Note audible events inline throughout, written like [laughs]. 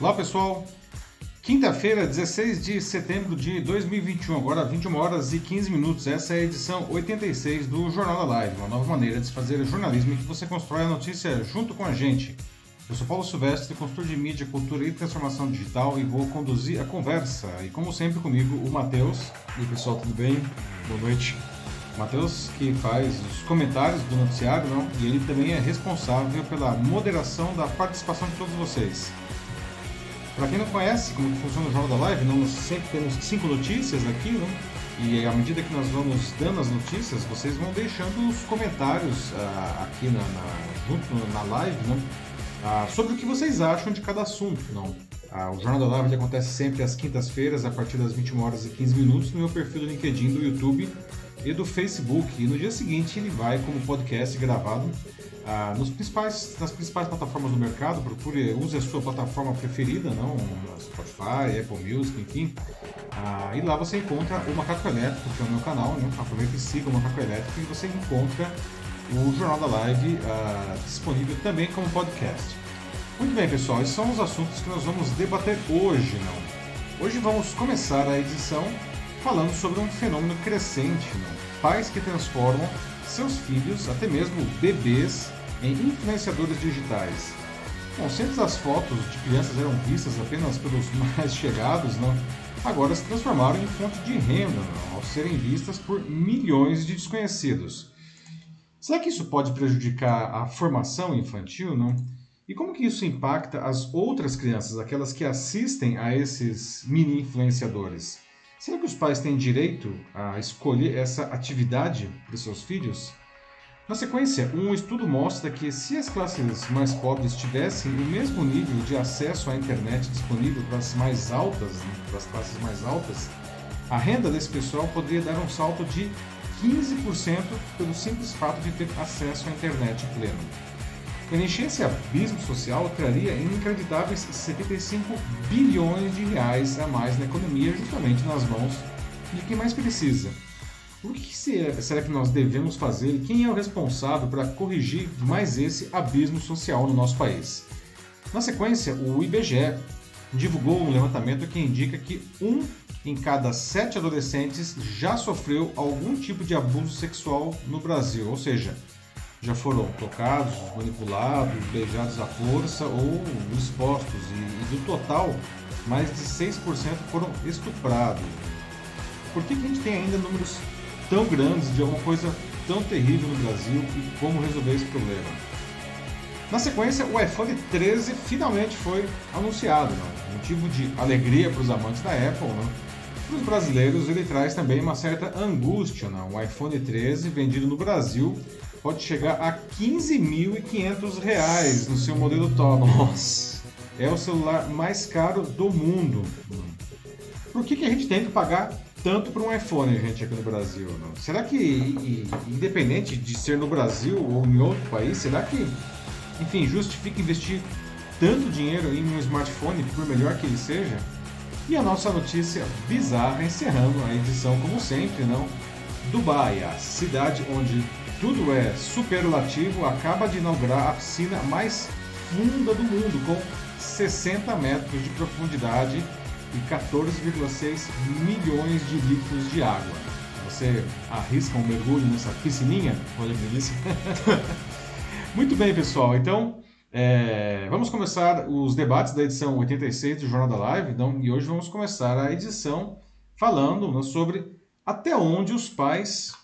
Olá pessoal, quinta-feira, 16 de setembro de 2021, agora 21 horas e 15 minutos. Essa é a edição 86 do Jornal da Live, uma nova maneira de se fazer jornalismo em que você constrói a notícia junto com a gente. Eu sou Paulo Silvestre, consultor de mídia, cultura e transformação digital e vou conduzir a conversa. E como sempre comigo, o Matheus. E aí pessoal, tudo bem? Boa noite. Matheus, que faz os comentários do noticiário, não? e ele também é responsável pela moderação da participação de todos vocês. Para quem não conhece como funciona o Jornal da Live, nós sempre temos cinco notícias aqui, né? E à medida que nós vamos dando as notícias, vocês vão deixando os comentários uh, aqui na, na, junto na live, né? Uh, sobre o que vocês acham de cada assunto, não? Uh, o Jornal da Live acontece sempre às quintas-feiras, a partir das 21 horas e 15 minutos, no meu perfil do LinkedIn, do YouTube e do Facebook. E no dia seguinte ele vai como podcast gravado ah, nos principais, nas principais plataformas do mercado, procure, use a sua plataforma preferida, não Spotify, Apple Music, enfim. Ah, e lá você encontra o Macaco Elétrico, que é o meu canal, né? aproveita e siga o Macaco Elétrico e você encontra o Jornal da Live ah, disponível também como podcast. Muito bem, pessoal, esses são os assuntos que nós vamos debater hoje, não? Hoje vamos começar a edição falando sobre um fenômeno crescente, não? pais que transformam seus filhos, até mesmo bebês, em influenciadores digitais. Bom, se as fotos de crianças eram vistas apenas pelos [laughs] mais chegados, não, agora se transformaram em fonte de renda não, ao serem vistas por milhões de desconhecidos. Será que isso pode prejudicar a formação infantil, não? E como que isso impacta as outras crianças, aquelas que assistem a esses mini influenciadores? Será que os pais têm direito a escolher essa atividade para seus filhos? Na sequência, um estudo mostra que se as classes mais pobres tivessem o mesmo nível de acesso à internet disponível para as mais altas, né, para as classes mais altas, a renda desse pessoal poderia dar um salto de 15% pelo simples fato de ter acesso à internet pleno. Preencher esse abismo social traria inacreditáveis 75 bilhões de reais a mais na economia, justamente nas mãos de quem mais precisa. O que será que nós devemos fazer e quem é o responsável para corrigir mais esse abismo social no nosso país? Na sequência, o IBGE divulgou um levantamento que indica que um em cada sete adolescentes já sofreu algum tipo de abuso sexual no Brasil, ou seja, já foram tocados, manipulados, beijados à força ou expostos, e, do total, mais de 6% foram estuprados. Por que, que a gente tem ainda números tão grandes de alguma coisa tão terrível no Brasil e como resolver esse problema. Na sequência, o iPhone 13 finalmente foi anunciado, não? motivo de alegria para os amantes da Apple. Não? Para os brasileiros, ele traz também uma certa angústia. Não? O iPhone 13, vendido no Brasil, pode chegar a 15.500 reais no seu modelo top. Nossa! É o celular mais caro do mundo. Por que, que a gente tem que pagar tanto para um iPhone, gente, aqui no Brasil. Não? Será que, independente de ser no Brasil ou em outro país, será que, enfim, justifica investir tanto dinheiro em um smartphone, por melhor que ele seja? E a nossa notícia bizarra, encerrando a edição, como sempre, não? Dubai, a cidade onde tudo é superlativo, acaba de inaugurar a piscina mais funda do mundo, com 60 metros de profundidade e 14,6 milhões de litros de água. Você arrisca um mergulho nessa piscininha? Olha que delícia. [laughs] Muito bem, pessoal. Então, é, vamos começar os debates da edição 86 do Jornal da Live. Então, e hoje vamos começar a edição falando né, sobre até onde os pais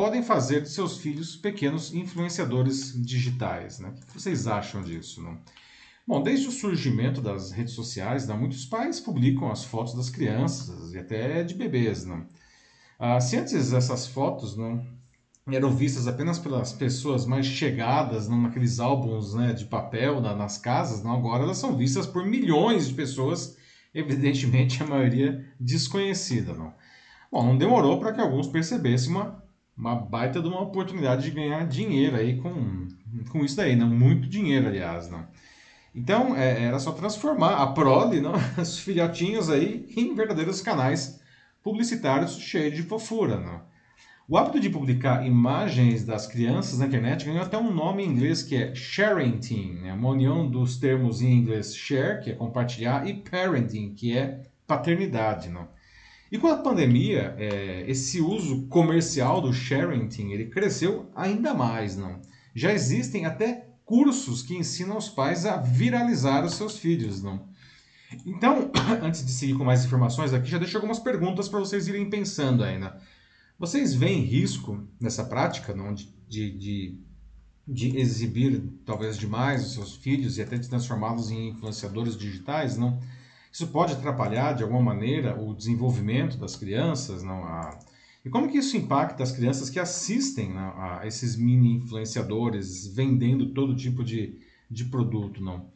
podem fazer de seus filhos pequenos influenciadores digitais. Né? O que vocês acham disso? Não? Bom, desde o surgimento das redes sociais, né, muitos pais publicam as fotos das crianças e até de bebês. Né? Ah, se antes essas fotos né, eram vistas apenas pelas pessoas mais chegadas né, naqueles álbuns né, de papel na, nas casas, não, agora elas são vistas por milhões de pessoas, evidentemente a maioria desconhecida. Não. Bom, não demorou para que alguns percebessem uma, uma baita de uma oportunidade de ganhar dinheiro aí com, com isso daí, não? muito dinheiro, aliás. Não. Então, é, era só transformar a prole, não, [laughs] os filhotinhos aí, em verdadeiros canais publicitários cheios de fofura. Não. O hábito de publicar imagens das crianças na internet ganhou até um nome em inglês que é sharenting, né? uma união dos termos em inglês share, que é compartilhar, e parenting, que é paternidade. Não? E com a pandemia, é, esse uso comercial do sharenting ele cresceu ainda mais. Não? Já existem até cursos que ensinam os pais a viralizar os seus filhos. Não? Então, [coughs] antes de seguir com mais informações aqui, já deixo algumas perguntas para vocês irem pensando ainda. Vocês veem risco nessa prática não, de, de, de exibir talvez demais os seus filhos e até de transformá-los em influenciadores digitais? Não? Isso pode atrapalhar de alguma maneira o desenvolvimento das crianças? Não? A... E como que isso impacta as crianças que assistem não, a esses mini influenciadores vendendo todo tipo de, de produto? Não?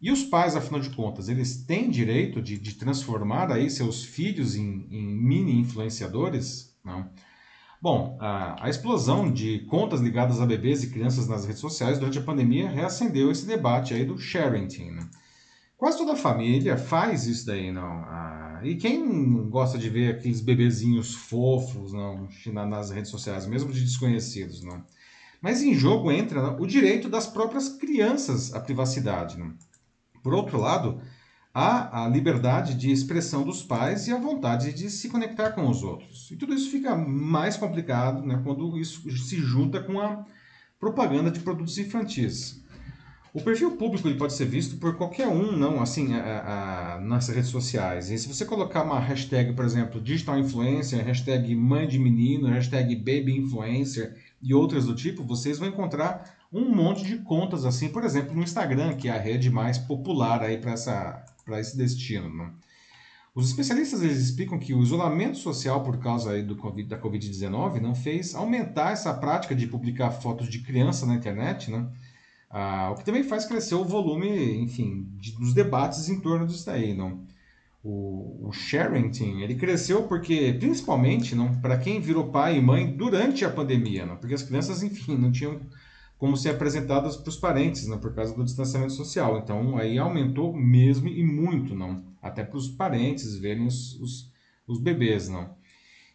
E os pais, afinal de contas, eles têm direito de, de transformar aí seus filhos em, em mini influenciadores? Não? Bom, a, a, explosão de contas ligadas a bebês e crianças nas redes sociais durante a pandemia reacendeu esse debate aí do sharing. Né? Quase toda a família faz isso daí, não? Ah, e quem gosta de ver aqueles bebezinhos fofos não, nas redes sociais, mesmo de desconhecidos, não? Mas em jogo entra não, o direito das próprias crianças à privacidade. Não? Por outro lado, há a liberdade de expressão dos pais e a vontade de se conectar com os outros. E tudo isso fica mais complicado né, quando isso se junta com a propaganda de produtos infantis. O perfil público ele pode ser visto por qualquer um, não assim, a, a, nas redes sociais. E se você colocar uma hashtag, por exemplo, digital influencer, hashtag mãe de menino, hashtag baby influencer e outras do tipo, vocês vão encontrar um monte de contas assim, por exemplo, no Instagram, que é a rede mais popular aí para esse destino. Né? Os especialistas eles explicam que o isolamento social por causa aí do COVID, da Covid-19 não fez aumentar essa prática de publicar fotos de criança na internet, né? Ah, o que também faz crescer o volume, enfim, de, dos debates em torno disso daí, não? O, o sharing ele cresceu porque, principalmente, não, para quem virou pai e mãe durante a pandemia, não? Porque as crianças, enfim, não tinham como ser apresentadas para os parentes, né, por causa do distanciamento social. Então, aí aumentou mesmo e muito, não? Até para os parentes verem os, os, os, bebês, não?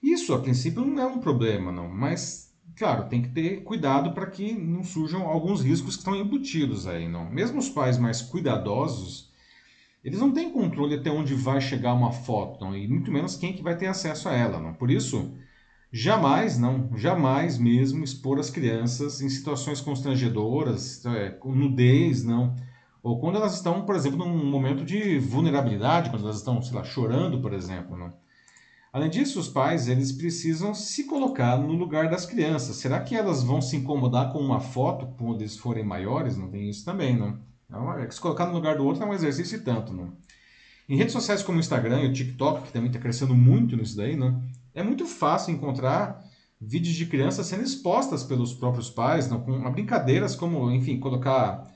Isso, a princípio, não é um problema, não, mas, claro, tem que ter cuidado para que não surjam alguns riscos que estão embutidos aí, não? Mesmo os pais mais cuidadosos, eles não têm controle até onde vai chegar uma foto, não? E muito menos quem que vai ter acesso a ela, não? Por isso Jamais, não, jamais mesmo expor as crianças em situações constrangedoras, é, com nudez, não. Ou quando elas estão, por exemplo, num momento de vulnerabilidade, quando elas estão, sei lá, chorando, por exemplo, não. Além disso, os pais, eles precisam se colocar no lugar das crianças. Será que elas vão se incomodar com uma foto quando eles forem maiores? Não tem isso também, não. Então, é se colocar no lugar do outro é um exercício tanto, não. Em redes sociais como o Instagram e o TikTok, que também está crescendo muito nisso daí, não é muito fácil encontrar vídeos de crianças sendo expostas pelos próprios pais, não, com brincadeiras como, enfim, colocar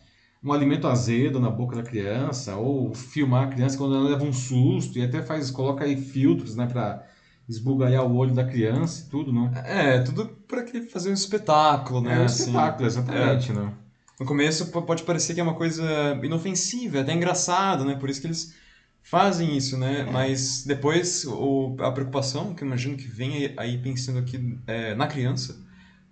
um alimento azedo na boca da criança, ou filmar a criança quando ela leva um susto, e até faz, coloca aí filtros, né, para esbugalhar o olho da criança e tudo, não? É, tudo para fazer um espetáculo, né? É um assim. espetáculo, exatamente, é. né? No começo pode parecer que é uma coisa inofensiva, até engraçado, né? Por isso que eles fazem isso, né? É. Mas depois o, a preocupação, que eu imagino que vem aí pensando aqui é, na criança,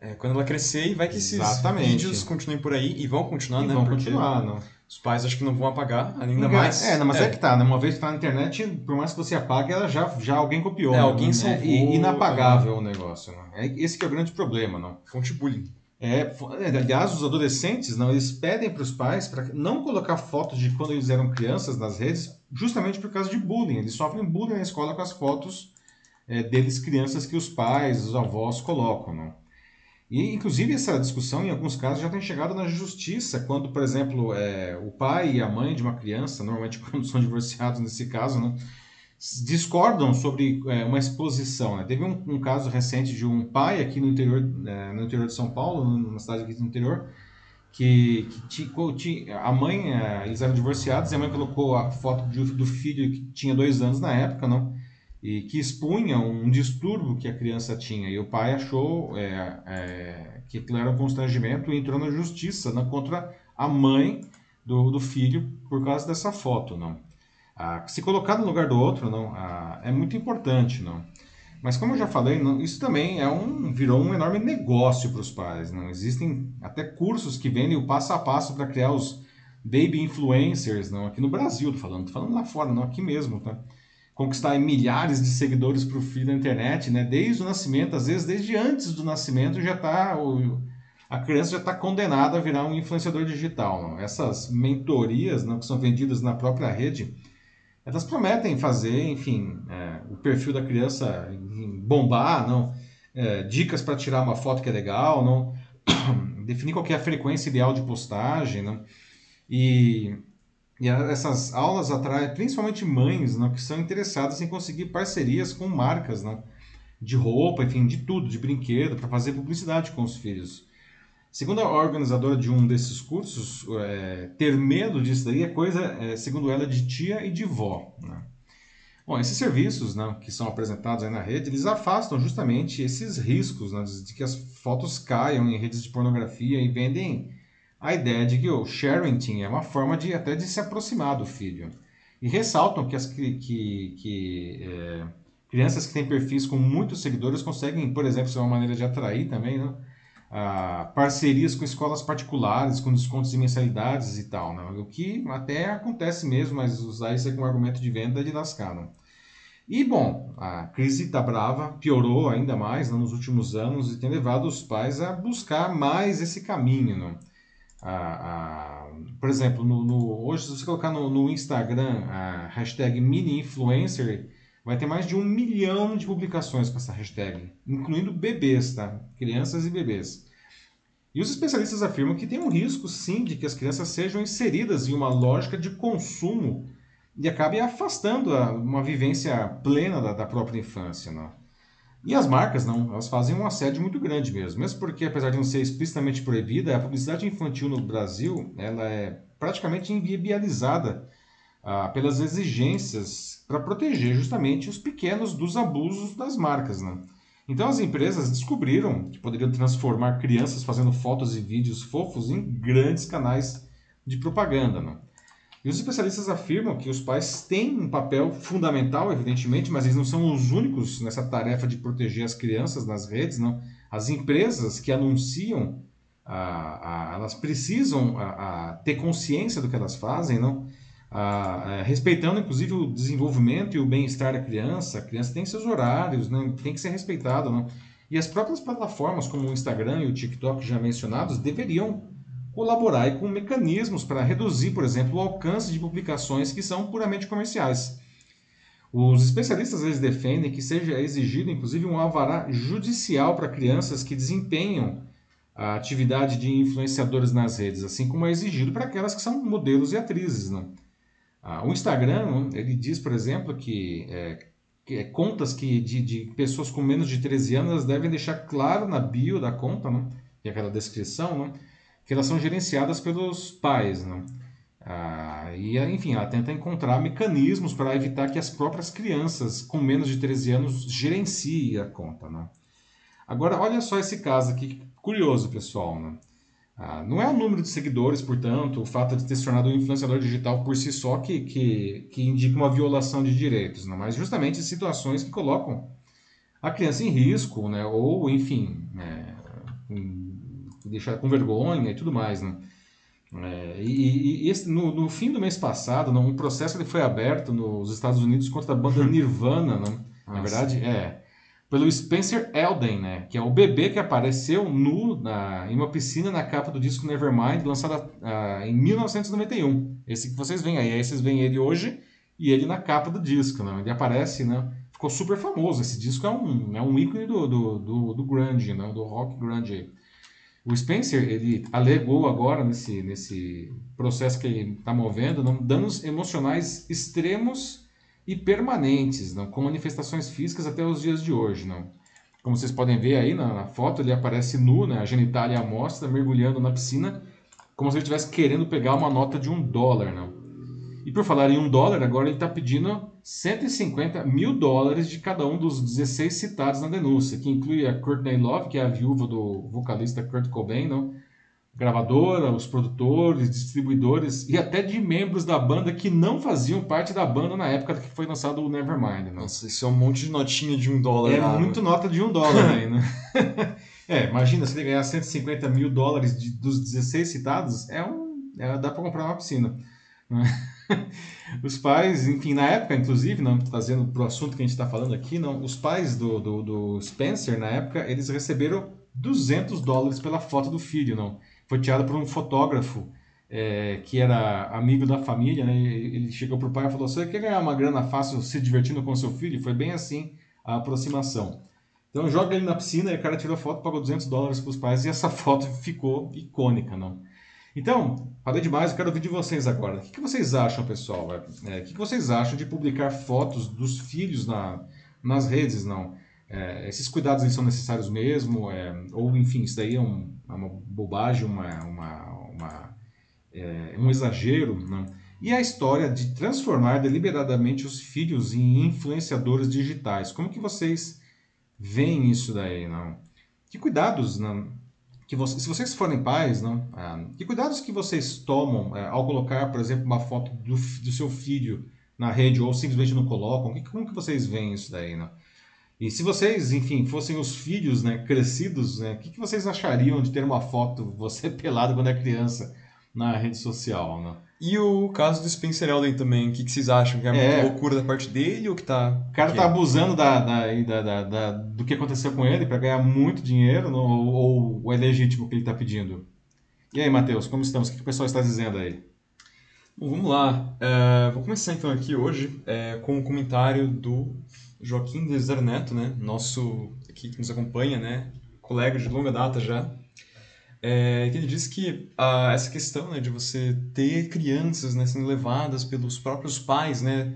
é, quando ela crescer e vai que esses Exatamente. vídeos continuem por aí e vão continuar, e né? Vão Porque continuar, não. Os pais acho que não vão apagar, ainda mais. É, não, mas é. é. que tá, né? Uma vez que tá na internet, por mais que você apague, ela já, já alguém copiou. É, né? alguém né? salvou. E, inapagável o negócio, né? É, esse que é o grande problema, não. Fonte bullying. É, é, aliás, os adolescentes, não, eles pedem para os pais para não colocar fotos de quando eles eram crianças nas redes, justamente por causa de bullying. Eles sofrem bullying na escola com as fotos é, deles crianças que os pais, os avós colocam, não? E, inclusive, essa discussão, em alguns casos, já tem chegado na justiça, quando, por exemplo, é, o pai e a mãe de uma criança, normalmente [laughs] quando são divorciados nesse caso, não, discordam sobre é, uma exposição. Né? Teve um, um, caso recente de um pai aqui no interior, é, no interior de São Paulo, numa cidade aqui do interior, que, que a mãe, é, eles eram divorciados, e a mãe colocou a foto de, do filho que tinha dois anos na época, não? E que expunha um distúrbio que a criança tinha. E o pai achou é, é, que aquilo era um constrangimento e entrou na justiça né, contra a mãe do, do filho por causa dessa foto. Não? Ah, se colocar no lugar do outro não, ah, é muito importante. não. Mas como eu já falei, isso também é um virou um enorme negócio para os pais. Não existem até cursos que vendem o passo a passo para criar os baby influencers, não aqui no Brasil, tô falando, tô falando lá fora, não aqui mesmo, tá? Conquistar milhares de seguidores para o filho na internet, né? Desde o nascimento, às vezes desde antes do nascimento já tá o, a criança já está condenada a virar um influenciador digital. Não? Essas mentorias não, que são vendidas na própria rede, elas prometem fazer, enfim, é, o perfil da criança bombar, não, é, dicas para tirar uma foto que é legal, não, [clears throat] definir qual é a frequência ideal de postagem, não, e, e essas aulas atraem principalmente mães, não, que são interessadas em conseguir parcerias com marcas, não, de roupa, enfim, de tudo, de brinquedo, para fazer publicidade com os filhos. Segundo a organizadora de um desses cursos, é, ter medo disso daí é coisa, é, segundo ela, de tia e de vó. Né? Bom, esses serviços né, que são apresentados na rede, eles afastam justamente esses riscos né, de que as fotos caiam em redes de pornografia e vendem a ideia de que o sharing é uma forma de até de se aproximar do filho. E ressaltam que as que, que, é, crianças que têm perfis com muitos seguidores conseguem, por exemplo, ser uma maneira de atrair também, né? parcerias com escolas particulares, com descontos de mensalidades e tal, né? o que até acontece mesmo, mas usar isso como argumento de venda é de lascar. Né? E, bom, a crise está brava, piorou ainda mais né, nos últimos anos e tem levado os pais a buscar mais esse caminho. Né? Por exemplo, no, no, hoje, se você colocar no, no Instagram a hashtag mini-influencer, vai ter mais de um milhão de publicações com essa hashtag, incluindo bebês, tá? Crianças e bebês. E os especialistas afirmam que tem um risco, sim, de que as crianças sejam inseridas em uma lógica de consumo e acabem afastando a, uma vivência plena da, da própria infância, não? E as marcas, não, elas fazem um assédio muito grande mesmo, mesmo porque, apesar de não ser explicitamente proibida, a publicidade infantil no Brasil, ela é praticamente inviabilizada ah, pelas exigências para proteger justamente os pequenos dos abusos das marcas. Né? Então as empresas descobriram que poderiam transformar crianças fazendo fotos e vídeos fofos em grandes canais de propaganda. Né? E os especialistas afirmam que os pais têm um papel fundamental, evidentemente, mas eles não são os únicos nessa tarefa de proteger as crianças nas redes. Não? As empresas que anunciam, ah, ah, elas precisam ah, ter consciência do que elas fazem, não? Ah, respeitando inclusive o desenvolvimento e o bem-estar da criança. A criança tem seus horários, né? tem que ser respeitada. Né? E as próprias plataformas, como o Instagram e o TikTok já mencionados, deveriam colaborar com mecanismos para reduzir, por exemplo, o alcance de publicações que são puramente comerciais. Os especialistas eles defendem que seja exigido, inclusive, um alvará judicial para crianças que desempenham a atividade de influenciadores nas redes, assim como é exigido para aquelas que são modelos e atrizes. Né? Ah, o Instagram, ele diz, por exemplo, que, é, que é contas que de, de, pessoas com menos de 13 anos devem deixar claro na bio da conta, né? e aquela descrição, né? Que elas são gerenciadas pelos pais. Né? Ah, e, enfim, ela tenta encontrar mecanismos para evitar que as próprias crianças com menos de 13 anos gerenciem a conta. Né? Agora, olha só esse caso aqui, curioso, pessoal. Né? Ah, não é o número de seguidores, portanto, o fato de ter se tornado um influenciador digital por si só que, que, que indica uma violação de direitos, não? mas justamente situações que colocam a criança em risco, né? ou, enfim, é, deixar com vergonha e tudo mais. Né? É, e, e esse, no, no, fim do mês passado, não, um processo ele foi aberto nos Estados Unidos contra a banda Nirvana. Não? Na verdade, é pelo Spencer Elden, né? Que é o bebê que apareceu nu na, em uma piscina na capa do disco Nevermind, lançado uh, em 1991. Esse que vocês veem aí. Aí vocês veem ele hoje e ele na capa do disco, né? Ele aparece, né? Ficou super famoso. Esse disco é um, é um ícone do, do, do, do grunge, né? Do rock grunge. O Spencer, ele alegou agora, nesse, nesse processo que ele está movendo, não, danos emocionais extremos e permanentes, não, com manifestações físicas até os dias de hoje. Não. Como vocês podem ver aí na, na foto, ele aparece nu, né, a genitália à mostra, mergulhando na piscina, como se ele estivesse querendo pegar uma nota de um dólar. Não. E por falar em um dólar, agora ele está pedindo 150 mil dólares de cada um dos 16 citados na denúncia, que inclui a Courtney Love, que é a viúva do vocalista Kurt Cobain, não? gravadora, os produtores, distribuidores e até de membros da banda que não faziam parte da banda na época que foi lançado o Nevermind. Né? Nossa, isso é um monte de notinha de um dólar. É muito nota de um dólar aí, né? [laughs] é, imagina se ele ganhar 150 mil dólares de, dos 16 citados, é um, é, dá para comprar uma piscina. [laughs] Os pais, enfim, na época, inclusive, não trazendo para o assunto que a gente está falando aqui, não, os pais do, do, do Spencer, na época, eles receberam 200 dólares pela foto do filho, não foi tirada por um fotógrafo é, que era amigo da família, né? Ele chegou pro pai e falou: "Você quer ganhar uma grana fácil se divertindo com seu filho?" Foi bem assim a aproximação. Então joga ele na piscina e o cara tirou foto, pagou 200 dólares para os pais e essa [laughs] foto ficou icônica, não? Então, falei demais, eu quero ouvir de vocês agora. O que, vocês acham, pessoal? É, o que, vocês acham de publicar fotos dos filhos na, nas redes, não? É, esses cuidados são necessários mesmo? É, ou, enfim, isso daí é, um, é uma bobagem, uma, uma, uma é, um exagero? Não? E a história de transformar deliberadamente os filhos em influenciadores digitais. Como que vocês veem isso daí? Não? Que cuidados não? Que você, se vocês forem pais, não? Ah, que cuidados que vocês tomam é, ao colocar, por exemplo, uma foto do, do seu filho na rede ou simplesmente não colocam? Que, como que vocês veem isso daí? Não? E se vocês, enfim, fossem os filhos né, crescidos, né, o que, que vocês achariam de ter uma foto, você [laughs] pelado quando é criança, na rede social? Né? E o caso do Spencer Elden também, o que, que vocês acham? Que é, é uma loucura da parte dele ou que tá. O cara tá abusando da, da, da, da, do que aconteceu com ele para ganhar muito dinheiro no, ou, ou é legítimo o que ele tá pedindo? E aí, Matheus, como estamos? O que, que o pessoal está dizendo aí? Bom, vamos lá. É, vou começar então aqui hoje é, com o um comentário do Joaquim Deser Neto, né, nosso aqui que nos acompanha, né, colega de longa data já, é, que ele disse que ah, essa questão né, de você ter crianças né, sendo levadas pelos próprios pais, né,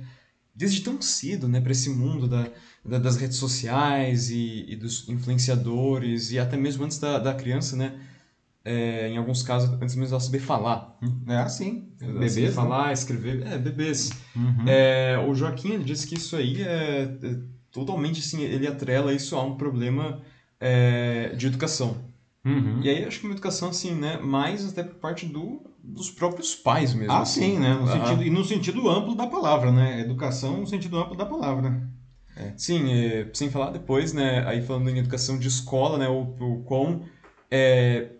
desde tão cedo, né, para esse mundo da, da, das redes sociais e, e, dos influenciadores e até mesmo antes da, da criança, né, é, em alguns casos, antes mesmo ela saber falar. É assim. Bebês. Né? Falar, escrever. É, bebês. Uhum. É, o Joaquim ele disse que isso aí é, é, totalmente assim, ele atrela isso a um problema é, de educação. Uhum. E aí acho que uma educação assim, né, mais até por parte do, dos próprios pais mesmo. Ah, assim. sim, né? No ah. sentido, e no sentido amplo da palavra, né? Educação no sentido amplo da palavra. É. Sim, é, sem falar depois, né, aí falando em educação de escola, né, o, o quão é,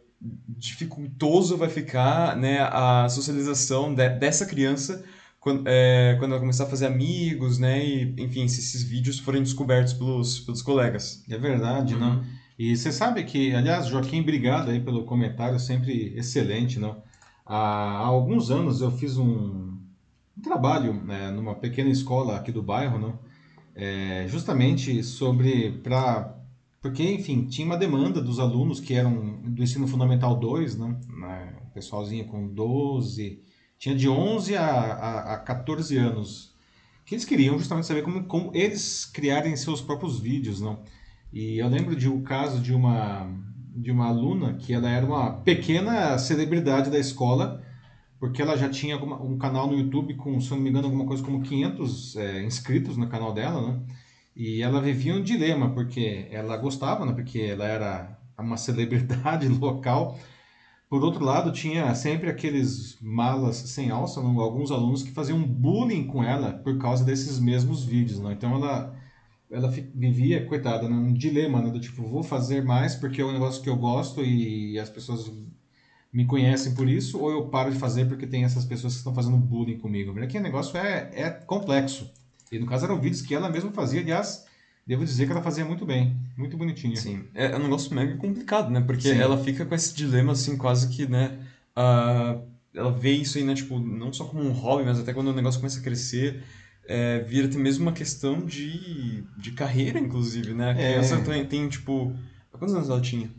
dificultoso vai ficar né, a socialização de, dessa criança quando, é, quando ela começar a fazer amigos, né? E, enfim, se esses vídeos forem descobertos pelos, pelos colegas. É verdade, uhum. não? E você sabe que, aliás, Joaquim, obrigado aí pelo comentário, sempre excelente, não? Há, alguns anos eu fiz um, um trabalho né, numa pequena escola aqui do bairro, não? É, justamente sobre para porque, enfim, tinha uma demanda dos alunos que eram do ensino fundamental 2, né? O pessoalzinho com 12, tinha de 11 a, a, a 14 anos, que eles queriam justamente saber como, como eles criarem seus próprios vídeos, não? E eu lembro de um caso de uma de uma aluna que ela era uma pequena celebridade da escola, porque ela já tinha um canal no YouTube com, se não me engano, alguma coisa como 500 é, inscritos no canal dela, né? E ela vivia um dilema, porque ela gostava, né? porque ela era uma celebridade [laughs] local. Por outro lado, tinha sempre aqueles malas sem alça, não? alguns alunos que faziam bullying com ela por causa desses mesmos vídeos. Não? Então ela, ela vivia, coitada, num dilema, né? do tipo, vou fazer mais porque é um negócio que eu gosto e as pessoas me conhecem por isso, ou eu paro de fazer porque tem essas pessoas que estão fazendo bullying comigo. Aqui o negócio é, é complexo. E no caso eram vídeos que ela mesma fazia, aliás, devo dizer que ela fazia muito bem, muito bonitinha. Sim, é, é um negócio mega complicado, né? Porque Sim. ela fica com esse dilema, assim, quase que, né? Uh, ela vê isso aí, né? Tipo, não só como um hobby, mas até quando o negócio começa a crescer, é, vira até mesmo uma questão de, de carreira, inclusive, né? A criança é. tem, tem, tipo... Quantos anos ela tinha?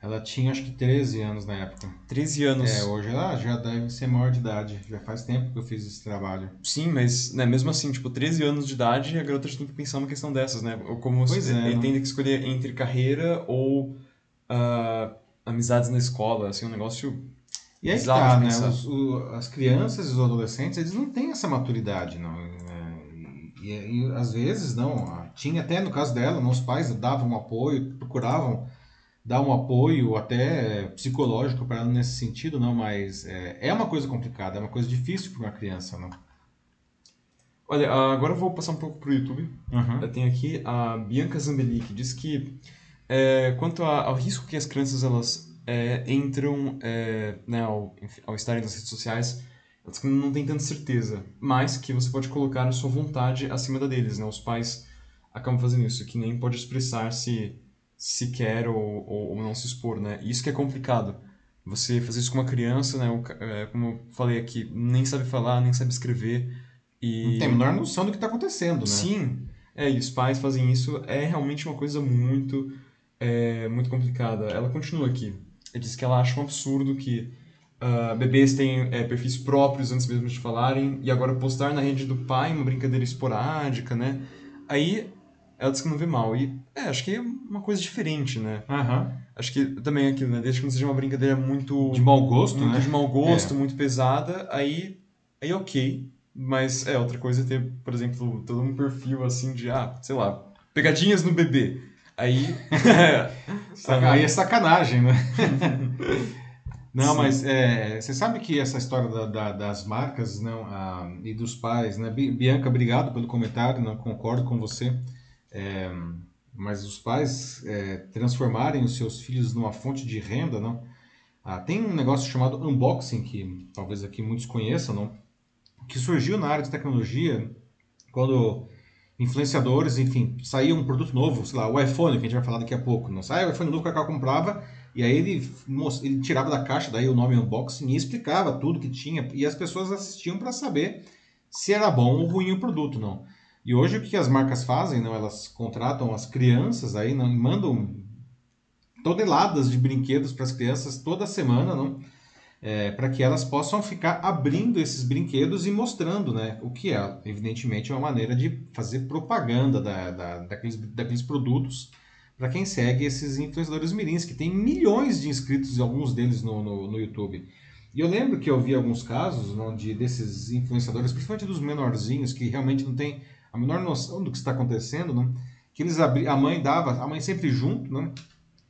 Ela tinha acho que 13 anos na época. 13 anos. É, hoje ela já deve ser maior de idade. Já faz tempo que eu fiz esse trabalho. Sim, mas né, mesmo assim, tipo, 13 anos de idade, a garota já tem que pensar uma questão dessas, né? Ou como pois se, é, tem que escolher entre carreira ou uh, amizades na escola, assim, um negócio. E aí que tá, né? Os, o, as crianças e os adolescentes, eles não têm essa maturidade, não. É, e, e, e às vezes, não. Tinha até no caso dela, não, os pais davam apoio, procuravam dar um apoio até psicológico para ela nesse sentido, não, mas é, é uma coisa complicada, é uma coisa difícil para uma criança, não. Olha, agora eu vou passar um pouco pro YouTube. Uhum. Eu tenho aqui a Bianca Zambelli, que diz que é, quanto a, ao risco que as crianças elas é, entram é, né, ao, enfim, ao estarem nas redes sociais, elas não têm tanta certeza, mas que você pode colocar a sua vontade acima da deles, né? Os pais acabam fazendo isso, que nem pode expressar se, se quer ou, ou, ou não se expor, né? Isso que é complicado. Você fazer isso com uma criança, né? É, como eu falei aqui, nem sabe falar, nem sabe escrever e... Não tem a menor noção do que está acontecendo, né? Sim, é, e os pais fazem isso, é realmente uma coisa muito, é, muito complicada. Ela continua aqui, diz que ela acha um absurdo que uh, bebês têm é, perfis próprios antes mesmo de falarem, e agora postar na rede do pai uma brincadeira esporádica, né? Aí ela diz que não vê mal, e é, acho que é uma coisa diferente, né? Aham. Acho que também é aquilo, né? Desde que não seja uma brincadeira muito... De mau gosto, muito né? de mau gosto, É. muito pesada, aí, aí ok. Mas é outra coisa é ter, por exemplo, todo um perfil assim de, ah, sei lá, pegadinhas no bebê. Aí. [laughs] Aí é sacanagem, né? [laughs] Não, mas é, você sabe que essa história da- da- das marcas não, ah, e dos pais, né? Bi- Bianca, obrigado pelo comentário, não concordo com você. É, mas os pais é, transformarem os seus filhos numa fonte de renda, não? Ah, tem um negócio chamado unboxing que talvez aqui muitos conheçam, não? Que surgiu na área de tecnologia quando influenciadores, enfim, saía um produto novo, sei lá, o iPhone, que a gente vai falar daqui a pouco, não sai o iPhone novo que o Cacau comprava, e aí ele, ele tirava da caixa, daí o nome unboxing, e explicava tudo que tinha, e as pessoas assistiam para saber se era bom ou ruim o produto, não. E hoje o que as marcas fazem, não? Elas contratam as crianças aí, não, mandam toneladas de brinquedos para as crianças toda semana, não? Para que elas possam ficar abrindo esses brinquedos e mostrando, né? O que é, evidentemente, uma maneira de fazer propaganda da, da- daqueles, daqueles produtos para quem segue esses influenciadores mirins, que tem milhões de inscritos, alguns deles no, no, no YouTube. E eu lembro que eu vi alguns casos não, de desses influenciadores, principalmente dos menorzinhos, que realmente não tem a menor noção do que está acontecendo, não? que eles abri a mãe dava, a mãe sempre junto, não?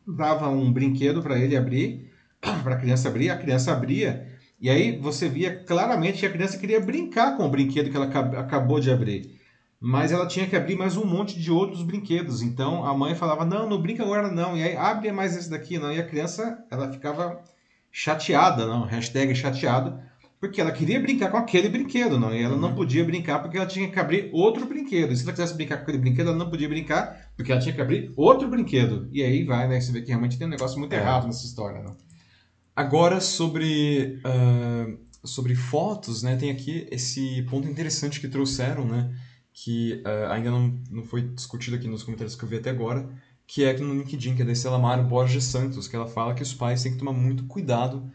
dava um brinquedo para ele abrir, [coughs] para a criança abrir, a criança abria, e aí você via claramente que a criança queria brincar com o brinquedo que ela acab- acabou de abrir. Mas ela tinha que abrir mais um monte de outros brinquedos. Então a mãe falava: "Não, não brinca agora não". E aí abre mais esse daqui, não. E a criança, ela ficava chateada, não, hashtag chateado, porque ela queria brincar com aquele brinquedo, não, e ela não podia brincar porque ela tinha que abrir outro brinquedo. E se ela quisesse brincar com aquele brinquedo, ela não podia brincar porque ela tinha que abrir outro brinquedo. E aí vai, né? Você vê que realmente tem um negócio muito É. errado nessa história, não. Agora sobre, ah, sobre fotos, né? Tem aqui esse ponto interessante que trouxeram, né? Que ah, ainda não, não foi discutido aqui nos comentários que eu vi até agora, que é no LinkedIn, que é da Estela Maro Borges Santos, que ela fala que os pais têm que tomar muito cuidado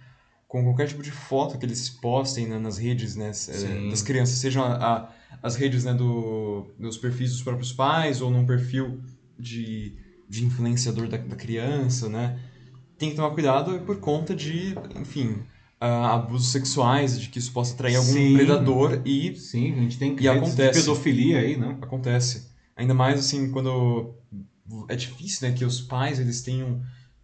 com qualquer tipo de foto que eles postem né, nas redes né, eh, Sim. das crianças, sejam a, a- as redes né, do, dos perfis dos próprios pais ou num perfil de, de influenciador da, da criança, né? Tem que tomar cuidado por conta de, enfim, ah, abusos sexuais, de que isso possa atrair algum Sim. predador e Sim, a gente tem E casos de acontece. pedofilia aí, não? acontece. Ainda mais assim, quando é difícil, né, que os pais eles tenham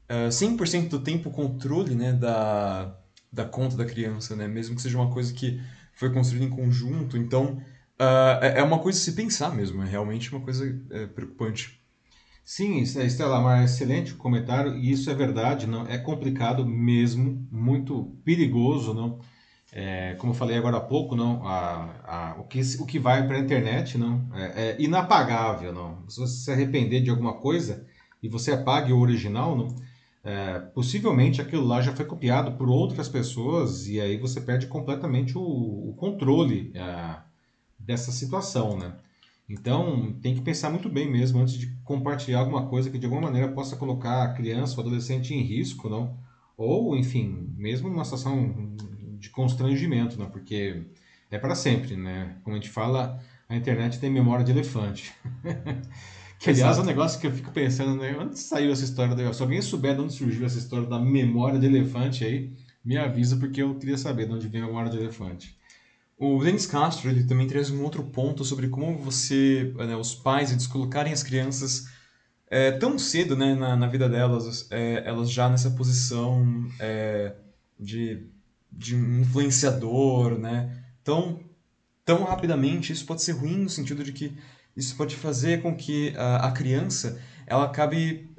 ah, 100% do tempo controle, né, da, da conta da criança, né, mesmo que seja uma coisa que foi construída em conjunto. Então, ah, é é uma coisa a se pensar mesmo, é realmente uma coisa eh, preocupante. Sim, Estela, mas excelente comentário, e isso é verdade, não? É complicado mesmo, muito perigoso, não? É, como eu falei agora há pouco, não? A, a, o, que, o que vai para a internet, não? É, é inapagável, não? Se você se arrepender de alguma coisa e você apague o original, não? É, possivelmente aquilo lá já foi copiado por outras pessoas e aí você perde completamente o, o controle ah, dessa situação, né? Então, tem que pensar muito bem mesmo antes de compartilhar alguma coisa que de alguma maneira possa colocar a criança ou adolescente em risco, não? Ou, enfim, mesmo numa situação de constrangimento, não? Porque é para sempre, né? Como a gente fala, a internet tem memória de elefante. [laughs] que, aliás, é um negócio que eu fico pensando, né? Onde saiu essa história? da- Se alguém souber de onde surgiu essa história da memória de elefante aí, me avisa, porque eu queria saber de onde vem a memória de elefante. O Denis Castro ele também traz um outro ponto sobre como você, né, os pais, eles colocarem as crianças é, tão cedo, né, na, na vida delas, é, elas já nessa posição é, de, de um influenciador, né, tão, tão rapidamente, isso pode ser ruim no sentido de que isso pode fazer com que a, a criança ela acabe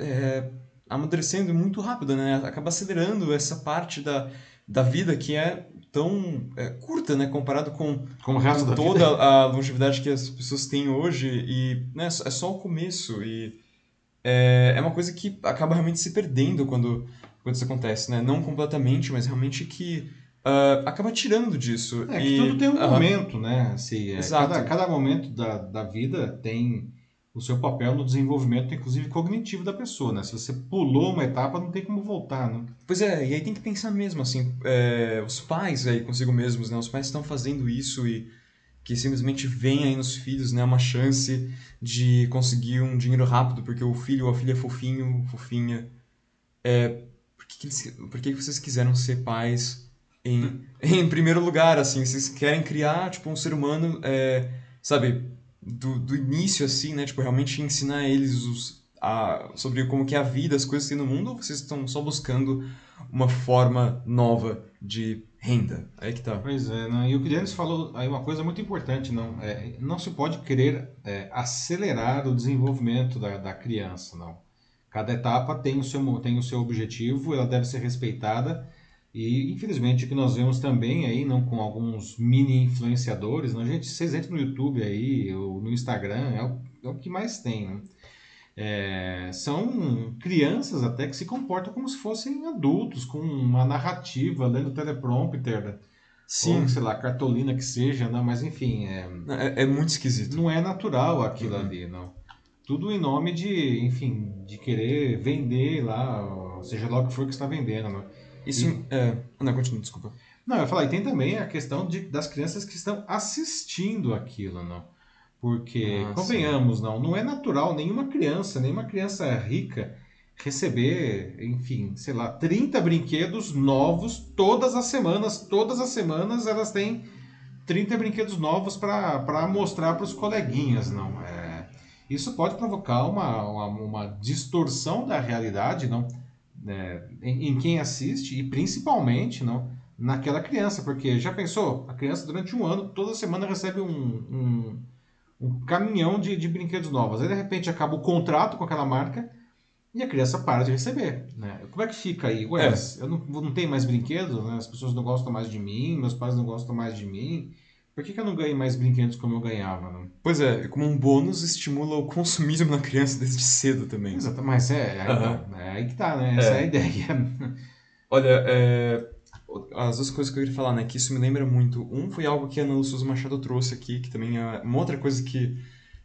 amadurecendo muito rápido, né, acaba acelerando essa parte da, da vida que é tão é, curta, né, comparado com, com, o resto com da toda a longevidade que as pessoas têm hoje e né, é só o começo e é, é uma coisa que acaba realmente se perdendo quando, quando isso acontece, né? Não completamente, mas realmente que uh, acaba tirando disso. É e, que tudo tem um uh, momento, né? Assim, é, Exato. cada, cada momento da, da vida tem o seu papel no desenvolvimento, inclusive cognitivo da pessoa, né? Se você pulou uma etapa, não tem como voltar, né? Pois é, e aí tem que pensar mesmo, assim, é, os pais aí consigo mesmos, né? Os pais estão fazendo isso e que simplesmente vem aí nos filhos, né, uma chance de conseguir um dinheiro rápido porque o filho ou a filha é fofinho, fofinha. É, por que, que, eles, por que, que vocês quiseram ser pais em, em primeiro lugar, assim? Vocês querem criar, tipo, um ser humano, é, sabe, do, do início, assim, né? Tipo, realmente ensinar eles os, a, sobre como que é a vida, as coisas que tem no mundo, ou vocês estão só buscando uma forma nova de renda. Aí que tá. Pois é, né? e o Guilherme falou aí uma coisa muito importante, não, é, não se pode querer é, acelerar o desenvolvimento da, da criança, não. Cada etapa tem o, seu, tem o seu objetivo, ela deve ser respeitada, e infelizmente o que nós vemos também aí, não com alguns mini influenciadores, não, gente, vocês entram no YouTube aí, ou no Instagram, é o, é o que mais tem, né? É, são crianças até que se comportam como se fossem adultos, com uma narrativa, lendo teleprompter, Sim. ou, sei lá, cartolina que seja, não, mas enfim, é, É, é muito esquisito. não é natural aquilo Uhum. ali, não. Tudo em nome de, enfim, de querer vender lá, seja lá o que for que está vendendo, não. Isso. É... Não, continua, desculpa. Não, eu falei, tem também a questão de, das crianças que estão assistindo aquilo, não. Porque, Ah, convenhamos, não, não é natural nenhuma criança, nenhuma criança rica receber, enfim, sei lá, 30 brinquedos novos todas as semanas. Todas as semanas elas têm 30 brinquedos novos para mostrar para os coleguinhas, não. É, isso pode provocar uma, uma, uma distorção da realidade, não, é, em, em quem assiste e principalmente, não, naquela criança, porque já pensou? A criança durante um ano, toda semana recebe um, um, um caminhão de, de brinquedos novos. Aí de repente acaba o contrato com aquela marca e a criança para de receber. Né? Como é que fica aí? Ué, É. eu não, não tenho mais brinquedos, né? as pessoas não gostam mais de mim, meus pais não gostam mais de mim. Por que, que eu não ganhei mais brinquedos como eu ganhava? Né? Pois é, como um bônus estimula o consumismo [laughs] na criança desde cedo também. Exato, mas é, é, aí, tá, é aí que tá, né? Essa é, É. a ideia. Olha, é, as duas coisas que eu queria falar, né, que isso me lembra muito. Um foi algo que a Ana Lúcia Machado trouxe aqui, que também é uma outra coisa que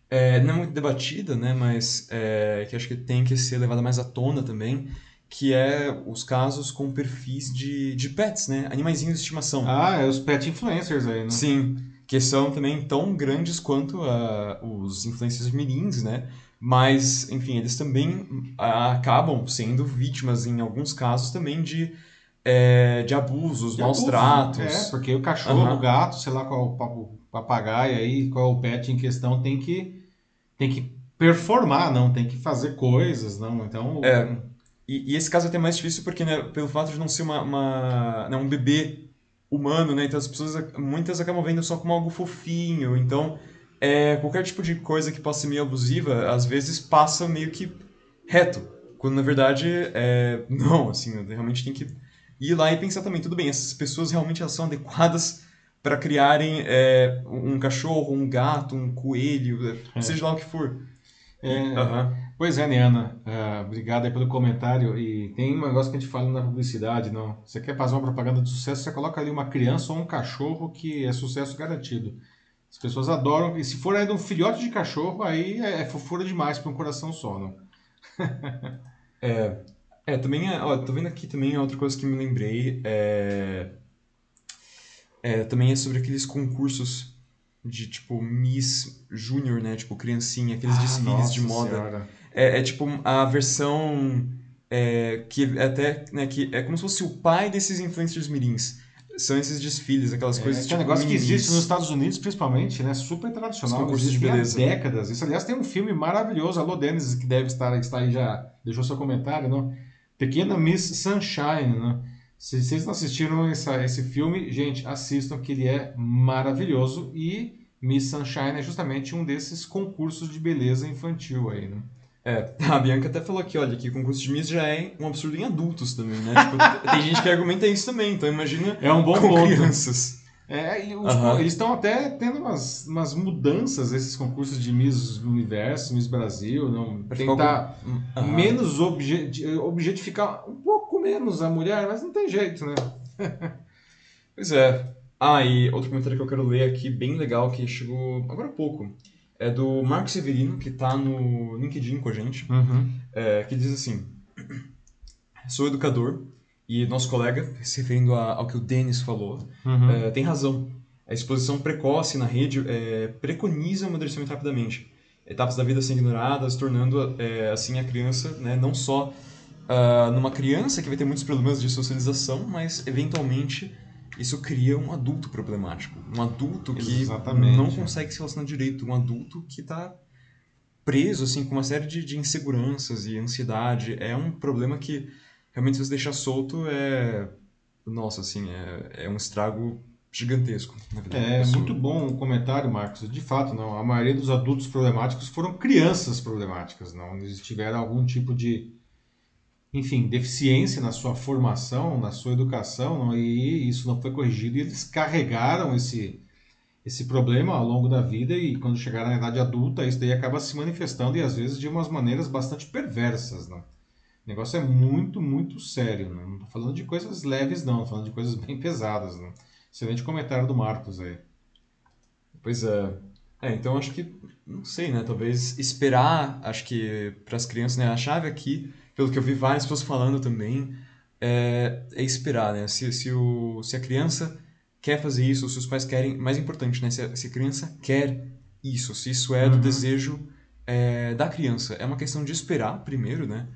é, não é muito debatida, né, mas é, que acho que tem que ser levada mais à tona também, que é os casos com perfis de, de pets, né, animaizinhos de estimação. ah, é os pet influencers aí, né? Sim, que são também tão grandes quanto ah, os influencers mirins, né? Mas, enfim, eles também ah, acabam sendo vítimas, em alguns casos, também de, eh, de abusos, De maus abuso, tratos. É, porque o cachorro, Aham. o gato, sei lá qual o pa- o papagaio aí, qual o pet em questão, tem que, tem que performar, não, tem que fazer coisas, não. Então, É. E, e esse caso é até mais difícil porque, né, pelo fato de não ser uma, uma- né, um bebê humano, né, então as pessoas, muitas acabam vendo só como algo fofinho, então é, qualquer tipo de coisa que possa ser meio abusiva, às vezes passa meio que reto, quando na verdade é, [laughs] não, assim, realmente tem que ir lá e pensar também, tudo bem, essas pessoas realmente elas são adequadas para criarem é, um cachorro, um gato, um coelho, É. seja lá o que for. É. Pois é, Niana, ah, obrigado aí pelo comentário. E tem um negócio que a gente fala na publicidade, não? Você quer fazer uma propaganda de sucesso, você coloca ali uma criança ou um cachorro que é sucesso garantido. As pessoas adoram, e se for de um filhote de cachorro, aí é, é fofura demais para um coração só, não? [laughs] É, é, também é, ó, tô vendo aqui também outra coisa que me lembrei, é, é, também é sobre aqueles concursos de, tipo, Miss Júnior, né, tipo, criancinha, aqueles desfiles de Ah, moda. É, é tipo a versão é, que é até, né, que é como se fosse o pai desses influencers mirins. são esses desfiles, aquelas É, coisas que é um tipo negócio que existe nos Estados Unidos, principalmente, né? Super tradicional. Os concursos de existe há beleza. décadas. Isso, aliás, tem um filme maravilhoso, Alô Dennis, que deve estar, está aí já, deixou seu comentário, não? Pequena Miss Sunshine, né? Se vocês não assistiram essa, esse filme, gente, assistam que ele é maravilhoso e Miss Sunshine é justamente um desses concursos de beleza infantil aí, né? É, [laughs] a Bianca até falou aqui, olha, que concurso de Miss já é um absurdo em adultos também, né? Tipo, [laughs] tem gente que argumenta isso também, então imagina É um bom com ponto. crianças. É, e os- eles estão até tendo umas, umas mudanças, esses concursos de Miss Universo, Miss Brasil, não Pra tentar Aham. menos obje- objetificar um pouco menos a mulher, mas não tem jeito, né? [laughs] Pois é. Ah, e outro comentário que eu quero ler aqui, bem legal, que chegou agora há pouco. É do Marco Severino, que tá no LinkedIn com a gente, é, que diz assim: [clears throat] Sou educador e nosso colega, se referindo a- ao que o Denis falou, Uhum. é, tem razão. A exposição precoce na rede é, preconiza o amadurecimento rapidamente. Etapas da vida sendo ignoradas, tornando é, assim a criança, né, não só ah, numa criança que vai ter muitos problemas de socialização, mas eventualmente isso cria um adulto problemático. Um adulto que Exatamente. não consegue se relacionar direito, um adulto que está preso assim com uma série de, de inseguranças e ansiedade. É um problema que realmente se você deixar solto é nossa, assim, é, é um estrago gigantesco É muito bom o comentário, Marcos. De fato, não. A maioria dos adultos problemáticos foram crianças problemáticas, não. Eles tiveram algum tipo de, enfim, deficiência na sua formação, na sua educação, não, e isso não foi corrigido. E eles carregaram esse esse problema ao longo da vida e quando chegaram na idade adulta, isso daí acaba se manifestando e às vezes de umas maneiras bastante perversas, não. O negócio é muito, muito sério, não. Não tô falando de coisas leves, não. Tô falando de coisas [laughs] bem pesadas, não. Excelente comentário do Marcos aí. Pois é. É, então acho que, não sei, né? Talvez esperar, acho que para as crianças, né? A chave aqui, pelo que eu vi várias pessoas falando também, é, é esperar, né? Se, se, o, se a criança quer fazer isso, se os pais querem, mais importante, né? Se a, se a criança quer isso, se isso é do Uhum. desejo é, da criança. É uma questão de esperar primeiro, né?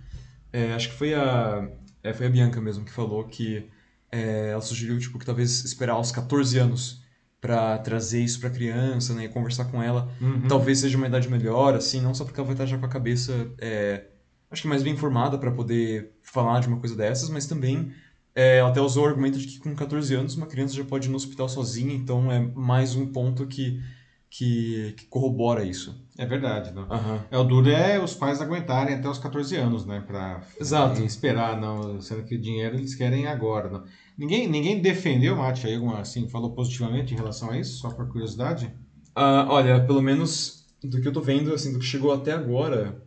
É, acho que foi a, é, foi a Bianca mesmo que falou que é, ela sugeriu tipo, que talvez esperar aos 14 anos para trazer isso para criança, né, e conversar com ela, Uhum. talvez seja uma idade melhor, assim, não só porque ela vai estar já com a cabeça, é, acho que mais bem informada para poder falar de uma coisa dessas, mas também é, ela até usou o argumento de que com 14 anos uma criança já pode ir no hospital sozinha, então é mais um ponto que, que, que corrobora isso. É verdade, não. Aham. É, o duro é os pais aguentarem até os 14 anos, né? Pra Exato. esperar, não. Sendo que o dinheiro eles querem agora, não. Ninguém, ninguém defendeu, Mate, aí, alguma, assim, falou positivamente em relação a isso, só por curiosidade? Ah, olha, pelo menos do que eu tô vendo, assim, do que chegou até agora,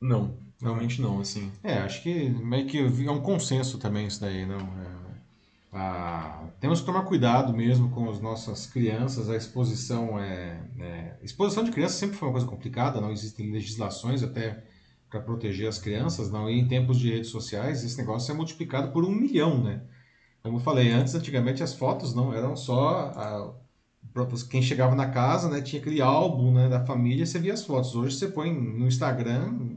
não. Realmente não, assim. É, acho que meio que é um consenso também isso daí, não? É, ah, temos que tomar cuidado mesmo com as nossas crianças, a exposição é, é- exposição de crianças sempre foi uma coisa complicada, não existem legislações até para proteger as crianças, não, e em tempos de redes sociais esse negócio é multiplicado por um milhão, né? Como eu falei antes, antigamente as fotos não eram só a- quem chegava na casa, né, tinha aquele álbum, né, da família, você via as fotos. Hoje você põe no Instagram,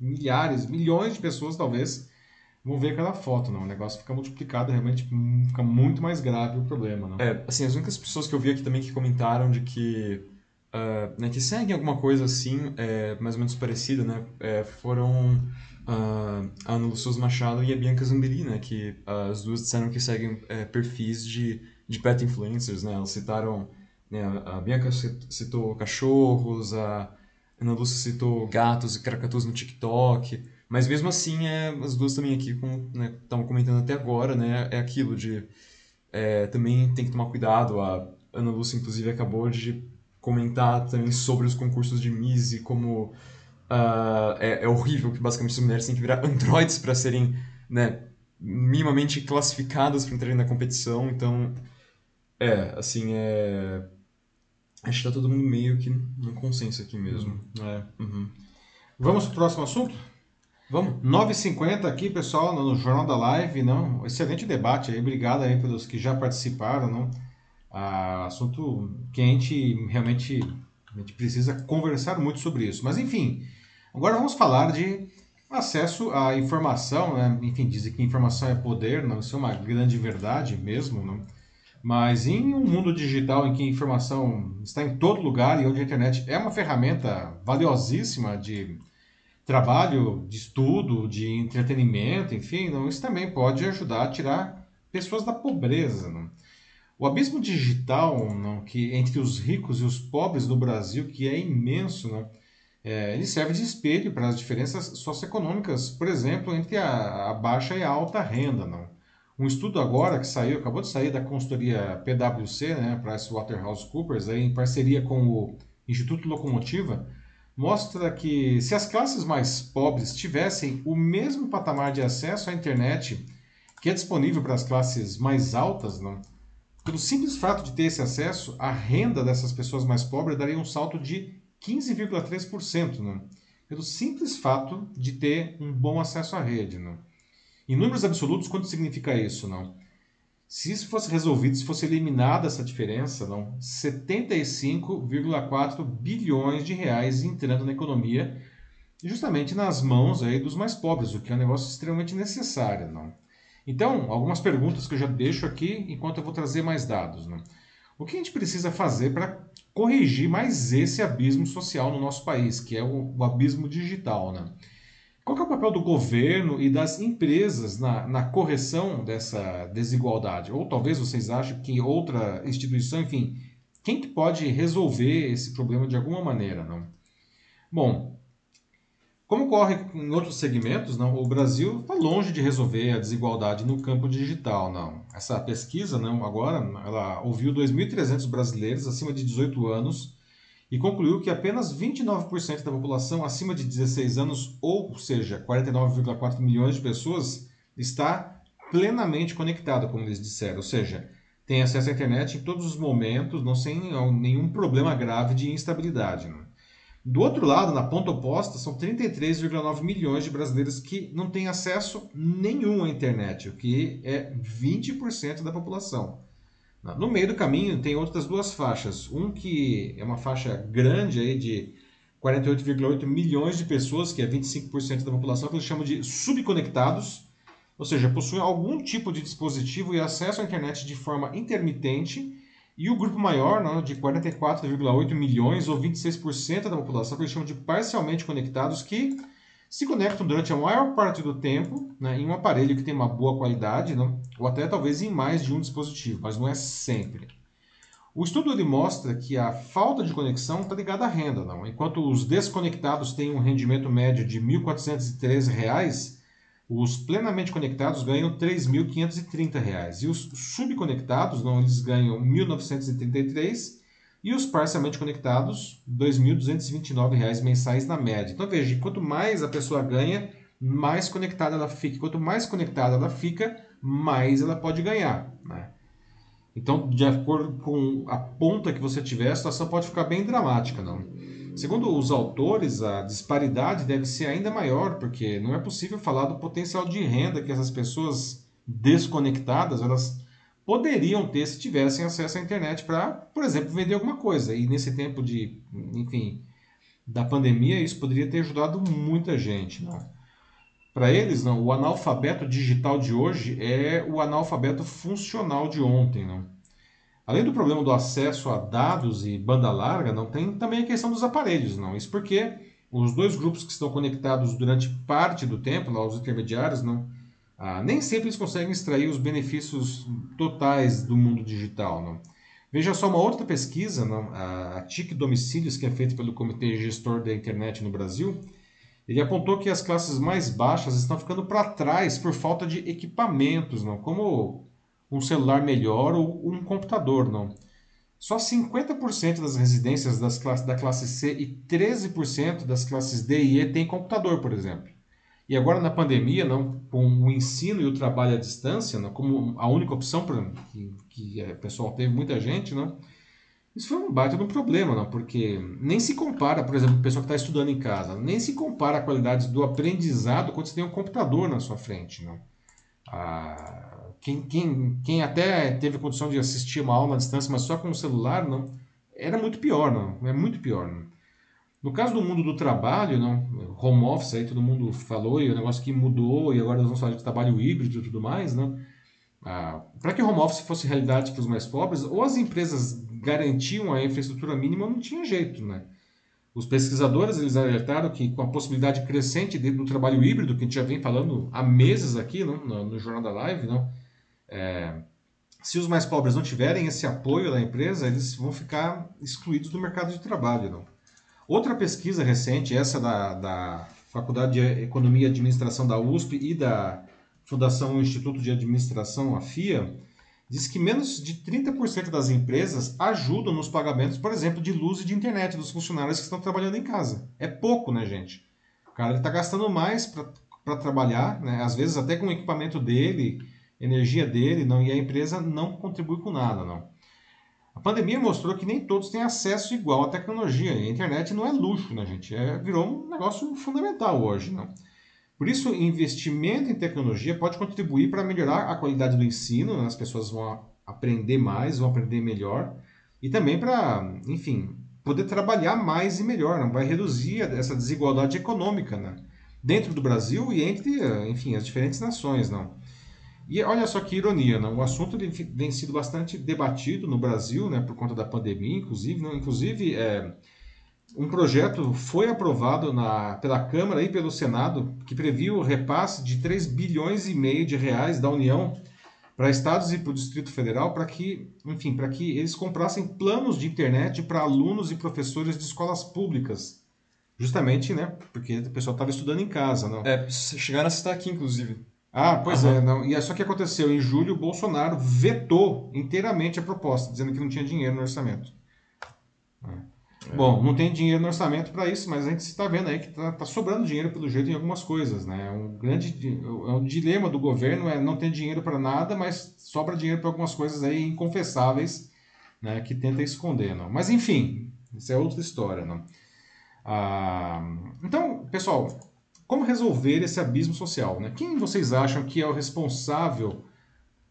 milhares, milhões de pessoas talvez vão ver aquela foto, não. O negócio fica multiplicado, realmente fica muito mais grave o problema, não. É, assim, as únicas pessoas que eu vi aqui também que comentaram de que, ah, né, que seguem alguma coisa assim, é, mais ou menos parecida, né, é, foram ah, a Ana Lúcia Machado e a Bianca Zambelli, né, que ah, as duas disseram que seguem é, perfis de, de pet influencers, né, elas citaram, né, a Bianca cit- citou cachorros, a Ana Lúcia citou gatos e cracatus no TikTok, mas mesmo assim, é, as duas também aqui, como né, comentando até agora, né, é aquilo de é, também tem que tomar cuidado. A Ana Lúcia, inclusive, acabou de comentar também sobre os concursos de Miss e como ah, é, é horrível que basicamente as mulheres têm que virar androides para serem né, minimamente classificadas para entrarem na competição. Então, é, assim, é. Acho que tá todo mundo meio que num consenso aqui mesmo. É. Uhum. Vamos pro próximo assunto? Vamos? 9h50 aqui, pessoal, no Jornal da Live, não? Excelente debate aí, obrigado aí pelos que já participaram, não? Ah, assunto quente, realmente a gente precisa conversar muito sobre isso. Mas enfim, agora vamos falar de acesso à informação, né? enfim, dizem que informação é poder, não isso é uma grande verdade mesmo, não? Mas em um mundo digital em que a informação está em todo lugar e onde a internet é uma ferramenta valiosíssima de trabalho, de estudo, de entretenimento, enfim, não, isso também pode ajudar a tirar pessoas da pobreza. Não? O abismo digital não, que entre os ricos e os pobres do Brasil, que é imenso, não, é, ele serve de espelho para as diferenças socioeconômicas, por exemplo, entre a, a, baixa e a alta renda. Não? Um estudo agora que saiu, acabou de sair da consultoria PwC, né, PricewaterhouseCoopers, aí, em parceria com o Instituto Locomotiva, mostra que se as classes mais pobres tivessem o mesmo patamar de acesso à internet que é disponível para as classes mais altas, não? pelo simples fato de ter esse acesso, a renda dessas pessoas mais pobres daria um salto de 15,3%, né? pelo simples fato de ter um bom acesso à rede. Né? Em números absolutos, quanto significa isso? Não? Se isso fosse resolvido, se fosse eliminada essa diferença, não, 75,4 bilhões de reais entrando na economia, justamente nas mãos aí dos mais pobres, o que é um negócio extremamente necessário. Não? Então, algumas perguntas que eu já deixo aqui enquanto eu vou trazer mais dados. Né? O que a gente precisa fazer para corrigir mais esse abismo social no nosso país, que é o, o abismo digital. Né? Qual é o papel do governo e das empresas na, na correção dessa desigualdade? Ou talvez vocês achem que outra instituição, enfim, quem que pode resolver esse problema de alguma maneira, não? Bom, como ocorre em outros segmentos, não, o Brasil está longe de resolver a desigualdade no campo digital, não. Essa pesquisa, não, agora, ela ouviu 2.300 brasileiros acima de 18 anos e concluiu que apenas 29% da população acima de 16 anos, ou seja, 49,4 milhões de pessoas, está plenamente conectada, como eles disseram, ou seja, tem acesso à internet em todos os momentos, não sem nenhum problema grave de instabilidade. Não. Do outro lado, na ponta oposta, são 33,9 milhões de brasileiros que não têm acesso nenhum à internet, o que é 20% da população. No meio do caminho tem outras duas faixas. Um que é uma faixa grande aí de 48,8 milhões de pessoas, que é 25% da população, que eles chamam de subconectados, ou seja, possuem algum tipo de dispositivo e acesso à internet de forma intermitente e o grupo maior, né, de 44,8 milhões ou 26% da população, que eles chamam de parcialmente conectados, que se conectam durante a maior parte do tempo né, em um aparelho que tem uma boa qualidade, né, ou até talvez em mais de um dispositivo, mas não é sempre. O estudo ele mostra que a falta de conexão está ligada à renda. Não? Enquanto os desconectados têm um rendimento médio de R$ 1.413, os plenamente conectados ganham R$ 3.530 e os subconectados não, eles ganham R$ 1.933 e os parcialmente conectados R$ 2.229 mensais na média. Então veja, quanto mais a pessoa ganha, mais conectada ela fica. Quanto mais conectada ela fica, mais ela pode ganhar. Né? Então, de acordo com a ponta que você tiver, a situação pode ficar bem dramática. Não? Segundo os autores, a disparidade deve ser ainda maior, porque não é possível falar do potencial de renda que essas pessoas desconectadas elas poderiam ter se tivessem acesso à internet para, por exemplo, vender alguma coisa. E nesse tempo de, enfim, da pandemia, isso poderia ter ajudado muita gente. Não? Para eles, não, o analfabeto digital de hoje é o analfabeto funcional de ontem. Não? Além do problema do acesso a dados e banda larga, não tem também a questão dos aparelhos, não. Isso porque os dois grupos que estão conectados durante parte do tempo, lá os intermediários, não, ah, nem sempre eles conseguem extrair os benefícios totais do mundo digital, não. Veja só uma outra pesquisa, não, a TIC Domicílios, que é feita pelo Comitê Gestor da Internet no Brasil, ele apontou que as classes mais baixas estão ficando para trás por falta de equipamentos, não, como um celular melhor ou um computador, não. Só 50% das residências das classes, da classe C e 13% das classes D e E têm computador, por exemplo. E agora na pandemia, não, com o ensino e o trabalho à distância, não, como a única opção para que, que o pessoal teve muita gente, não, isso foi um baita de um problema, não, porque nem se compara, por exemplo, o pessoal que está estudando em casa, nem se compara a qualidade do aprendizado quando você tem um computador na sua frente, não. Ah, quem, quem, quem até teve condição de assistir uma aula à distância, mas só com o celular, não, era muito pior, não, é muito pior. Não. No caso do mundo do trabalho, não, home office, aí todo mundo falou, e o negócio que mudou, e agora nós vamos falar de trabalho híbrido e tudo mais, não? Ah, para que o home office fosse realidade para os mais pobres, ou as empresas garantiam a infraestrutura mínima, não tinha jeito, né? Os pesquisadores eles alertaram que com a possibilidade crescente do trabalho híbrido, que a gente já vem falando há meses aqui não? No, no Jornal da Live, não? É, se os mais pobres não tiverem esse apoio da empresa, eles vão ficar excluídos do mercado de trabalho. Não? Outra pesquisa recente, essa da, da Faculdade de Economia e Administração da USP e da Fundação Instituto de Administração, a FIA, diz que menos de 30% das empresas ajudam nos pagamentos, por exemplo, de luz e de internet dos funcionários que estão trabalhando em casa. É pouco, né, gente? O cara está gastando mais para trabalhar, né? às vezes até com o equipamento dele, energia dele, não, e a empresa não contribui com nada, não. A pandemia mostrou que nem todos têm acesso igual à tecnologia. A internet não é luxo, né, gente? É, virou um negócio fundamental hoje, não. Por isso, investimento em tecnologia pode contribuir para melhorar a qualidade do ensino, né? as pessoas vão aprender mais, vão aprender melhor, e também para, enfim, poder trabalhar mais e melhor, não vai reduzir essa desigualdade econômica, né? dentro do Brasil e entre, enfim, as diferentes nações, não. E olha só que ironia, não? o assunto vem sido bastante debatido no Brasil, né, por conta da pandemia, inclusive, não? inclusive é, um projeto foi aprovado na, pela Câmara e pelo Senado que previa o repasse de 3 bilhões e meio de reais da União para estados e para o Distrito Federal para que, enfim, para que eles comprassem planos de internet para alunos e professores de escolas públicas. Justamente, né? Porque o pessoal estava estudando em casa, não? É, chegaram a citar aqui, inclusive. Ah, pois uhum. é. Não. E é só que aconteceu. Em julho, o Bolsonaro vetou inteiramente a proposta, dizendo que não tinha dinheiro no orçamento. É. Bom, não tem dinheiro no orçamento para isso, mas a gente está vendo aí que está tá sobrando dinheiro pelo jeito em algumas coisas, né? Um grande é um dilema do governo é não ter dinheiro para nada, mas sobra dinheiro para algumas coisas aí inconfessáveis, né? Que tenta esconder, não. Mas enfim, isso é outra história, não. Ah, então, pessoal, como resolver esse abismo social? Né? Quem vocês acham que é o responsável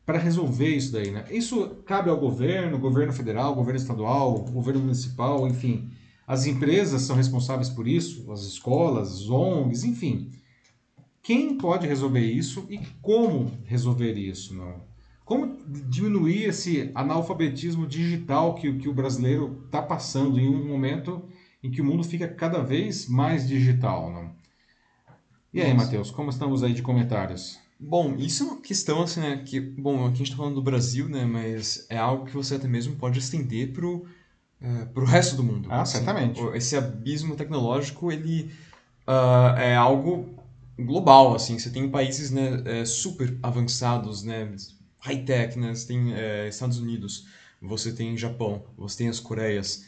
para resolver isso daí? Né? Isso cabe ao governo, governo federal, governo estadual, governo municipal, enfim. As empresas são responsáveis por isso, as escolas, as ONGs, enfim. Quem pode resolver isso e como resolver isso? Como diminuir esse analfabetismo digital que, que o brasileiro está passando em um momento em que o mundo fica cada vez mais digital? E aí, Matheus, como estamos aí de comentários? Bom, isso é uma questão, assim, né, que, bom, aqui a gente está falando do Brasil, né, mas é algo que você até mesmo pode estender pro, uh, pro resto do mundo. Ah, assim, certamente. Esse abismo tecnológico, ele uh, é algo global, assim, você tem países, né, é, super avançados, né, high-tech, né, você tem é, Estados Unidos, você tem Japão, você tem as Coreias,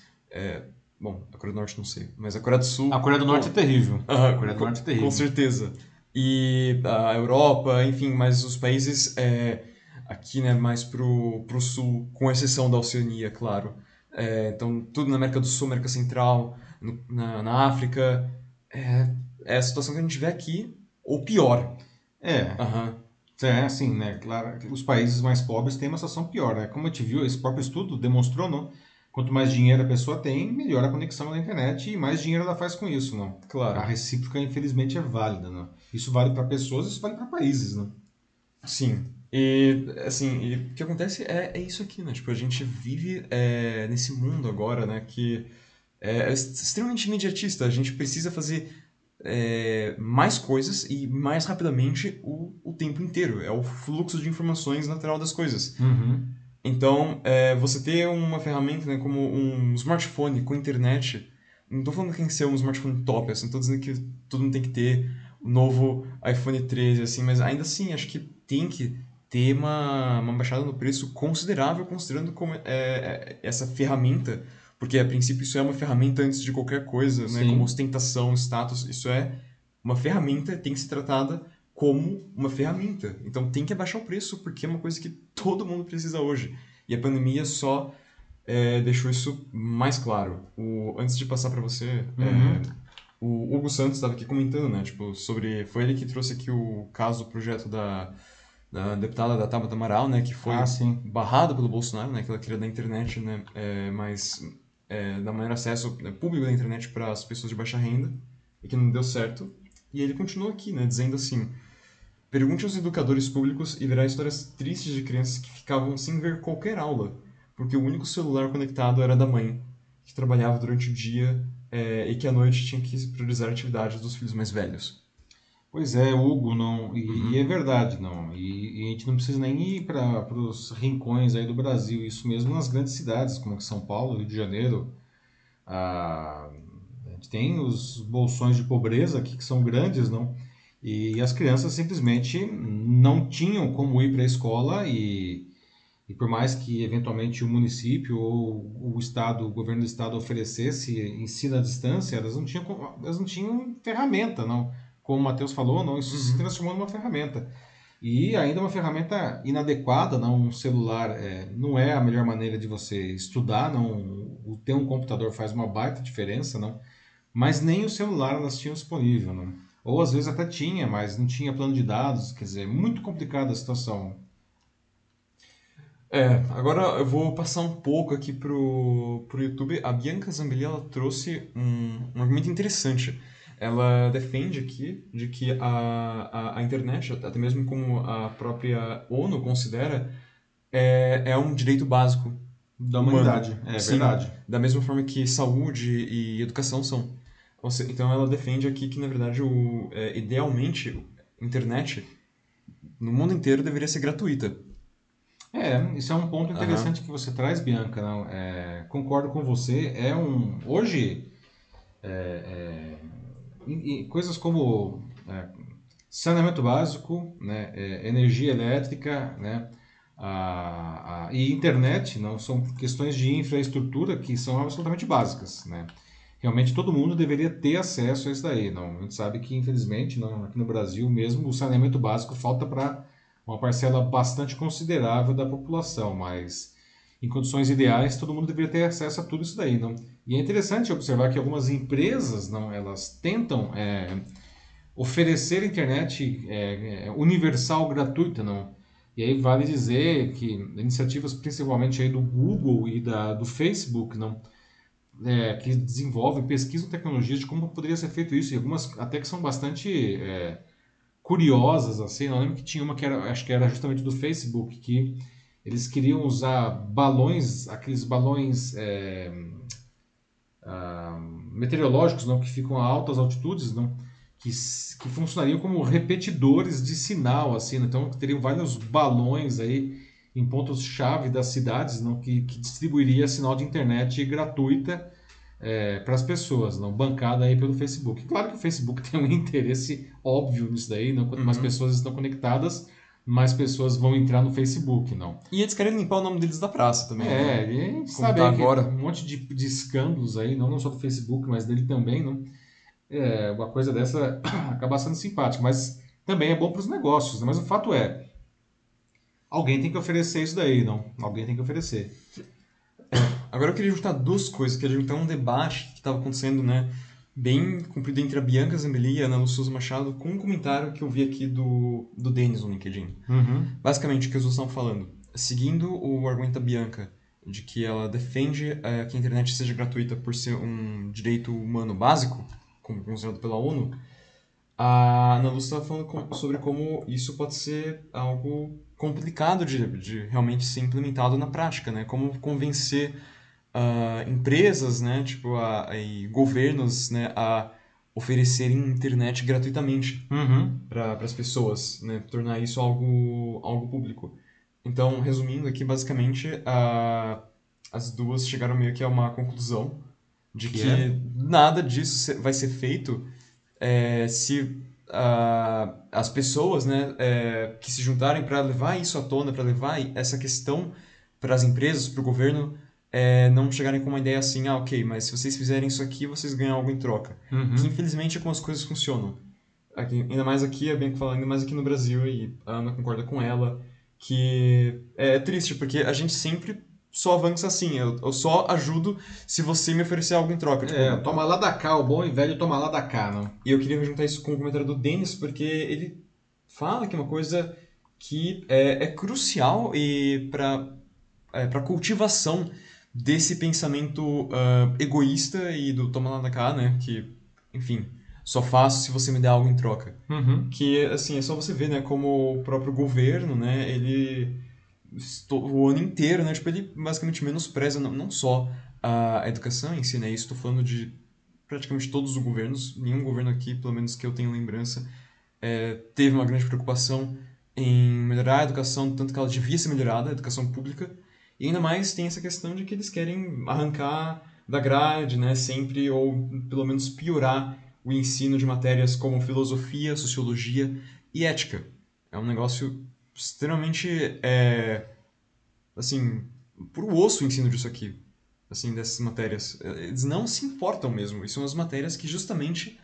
Bom, a Coreia do Norte não sei, mas a Coreia do Sul. A Coreia do Norte bom, é terrível. [laughs] a Coreia do com, Norte é terrível. Com certeza. E a Europa, enfim, mas os países é, aqui, né, mais pro, pro sul, com exceção da Oceania, claro. É, então, tudo na América do Sul, América Central, no, na, na África. É, é a situação que a gente vê aqui, ou pior. É. Uhum. É, assim, né? Claro, os países mais pobres têm uma situação pior, né? Como a gente viu, esse próprio estudo demonstrou, não? Quanto mais dinheiro a pessoa tem, melhor a conexão na internet e mais dinheiro ela faz com isso, não? Claro. A recíproca, infelizmente, é válida, não? Isso vale para pessoas, isso vale para países, não? Sim. E, assim, e o que acontece é, é isso aqui, né? Tipo, a gente vive é, nesse mundo agora, né? Que é extremamente imediatista. A gente precisa fazer é, mais coisas e mais rapidamente o, o tempo inteiro. É o fluxo de informações natural das coisas. Uhum. Então, é, você ter uma ferramenta né, como um smartphone com internet, não estou falando que tem que ser um smartphone top, assim, estou dizendo que todo mundo tem que ter o novo iPhone 13, assim, mas ainda assim, acho que tem que ter uma, uma baixada no preço considerável, considerando como é, é, essa ferramenta, porque a princípio isso é uma ferramenta antes de qualquer coisa, né, como ostentação, status, isso é uma ferramenta, tem que ser tratada como uma ferramenta. Então tem que abaixar o preço porque é uma coisa que todo mundo precisa hoje. E a pandemia só é, deixou isso mais claro. O, antes de passar para você, é, uhum. é, o Hugo Santos estava aqui comentando, né? Tipo, sobre. Foi ele que trouxe aqui o caso, o projeto da, da deputada da Tabata Amaral, né? Que foi ah, barrado pelo Bolsonaro, né? Que ela queria da internet, né? É, mais é, dar maior acesso né, público da internet para as pessoas de baixa renda, e que não deu certo. E ele continua aqui, né, dizendo assim: Pergunte aos educadores públicos e verá histórias tristes de crianças que ficavam sem ver qualquer aula, porque o único celular conectado era da mãe, que trabalhava durante o dia é, e que à noite tinha que priorizar atividades dos filhos mais velhos. Pois é, Hugo, não, e, uhum. e é verdade, não. E, e, a gente não precisa nem ir para os rincões aí do Brasil, isso mesmo nas grandes cidades, como São Paulo, Rio de Janeiro. A, a gente tem os bolsões de pobreza aqui que são grandes, não? E as crianças simplesmente não tinham como ir para a escola e, e por mais que eventualmente o município ou o estado, o governo do estado oferecesse ensino à distância, elas não tinham, elas não tinham ferramenta, não. Como o Matheus falou, não, isso uhum. se transformou numa ferramenta. E ainda uma ferramenta inadequada, não um celular é, não é a melhor maneira de você estudar, não o ter um computador faz uma baita diferença, não. Mas nem o celular elas tinham disponível, não. Ou às vezes até tinha, mas não tinha plano de dados, quer dizer, muito complicada a situação. É, agora eu vou passar um pouco aqui pro, pro YouTube. A Bianca Zambelli, ela trouxe um, um argumento interessante. Ela defende aqui de que a, a, a internet, até mesmo como a própria ONU considera, é, é um direito básico da humanidade. É Sim, verdade. Da mesma forma que saúde e educação são. Então ela defende aqui que, na verdade, o, é, idealmente, a internet no mundo inteiro deveria ser gratuita. É, isso é um ponto interessante uhum. que você traz, Bianca. Não? É, concordo com você. É um hoje é, é coisas como é, saneamento básico, né, é, energia elétrica, né, a, a, e internet, não são questões de infraestrutura que são absolutamente básicas, né? Realmente todo mundo deveria ter acesso a isso daí. Não, a gente sabe que, infelizmente, não, aqui no Brasil mesmo, o saneamento básico falta para uma parcela bastante considerável da população, mas em condições ideais todo mundo deveria ter acesso a tudo isso daí. Não? E é interessante observar que algumas empresas, não, elas tentam é, oferecer internet é, é universal gratuita, não? E aí vale dizer que iniciativas principalmente aí do Google e da, do Facebook, não? É, que desenvolvem, pesquisam tecnologias de como poderia ser feito isso, e algumas até que são bastante é, curiosas, assim, eu lembro que tinha uma que era, acho que era justamente do Facebook, que eles queriam usar balões, aqueles balões é, ah, meteorológicos, não, que ficam a altas altitudes, não, que, que funcionariam como repetidores de sinal, assim, né? então teriam vários balões aí em pontos-chave das cidades, não, que, que distribuiria sinal de internet gratuita é, para as pessoas, não bancada aí pelo Facebook. Claro que o Facebook [laughs] tem um interesse óbvio nisso daí, não? quanto uhum. mais pessoas estão conectadas, mais pessoas vão entrar no Facebook, não. E eles querem limpar o nome deles da praça também. É, né? e sabe tá agora. um monte de, de escândalos aí, não, não só do Facebook, mas dele também, não. É, uma coisa dessa [coughs] acaba sendo simpática, mas também é bom para os negócios. Né? Mas o fato é, Alguém tem que oferecer isso daí, não? Alguém tem que oferecer. Agora eu queria juntar duas coisas, queria juntar um debate que estava acontecendo, né, bem comprido entre a Bianca Zambelli e a Ana Lúcia Machado, com um comentário que eu vi aqui do, do Denis no LinkedIn. Uhum. Basicamente, o que eles estão falando, seguindo o argumento da Bianca, de que ela defende é, que a internet seja gratuita por ser um direito humano básico, como considerado pela ONU, a Ana Lúcia estava falando sobre como isso pode ser algo complicado de, de realmente ser implementado na prática, né? Como convencer uh, empresas, né, tipo, a, a, e governos, né, a oferecerem internet gratuitamente uhum. para as pessoas, né, tornar isso algo, algo público. Então, resumindo aqui, basicamente, uh, as duas chegaram meio que a uma conclusão de que, que é? nada disso vai ser feito é, se uh, as pessoas né, é, que se juntarem para levar isso à tona, para levar essa questão para as empresas, para o governo, é, não chegarem com uma ideia assim, ah, ok, mas se vocês fizerem isso aqui, vocês ganham algo em troca. Uhum. Que infelizmente é como as coisas funcionam. Aqui, ainda mais aqui, é bem que falando, ainda mais aqui no Brasil, e a Ana concorda com ela, que é triste, porque a gente sempre só avança assim. Eu, eu só ajudo se você me oferecer algo em troca. Tipo, é, toma lá da cá, o bom e velho toma lá da cá, não? E eu queria juntar isso com o comentário do Denis, porque ele fala que é uma coisa que é, é crucial e para é, para cultivação desse pensamento uh, egoísta e do toma lá da cá, né? Que, enfim, só faço se você me der algo em troca. Uhum. Que, assim, é só você ver, né? Como o próprio governo, né? Ele, o ano inteiro, né? Tipo, ele basicamente menospreza não, não só a educação em si, né? Isso estou falando de praticamente todos os governos. Nenhum governo aqui, pelo menos que eu tenho lembrança, é, teve uma grande preocupação em melhorar a educação, tanto que ela devia ser melhorada, a educação pública. E ainda mais tem essa questão de que eles querem arrancar da grade, né, sempre, ou pelo menos piorar o ensino de matérias como filosofia, sociologia e ética. É um negócio extremamente, é, assim, pro osso o ensino disso aqui, assim, dessas matérias. Eles não se importam mesmo. E são as matérias que justamente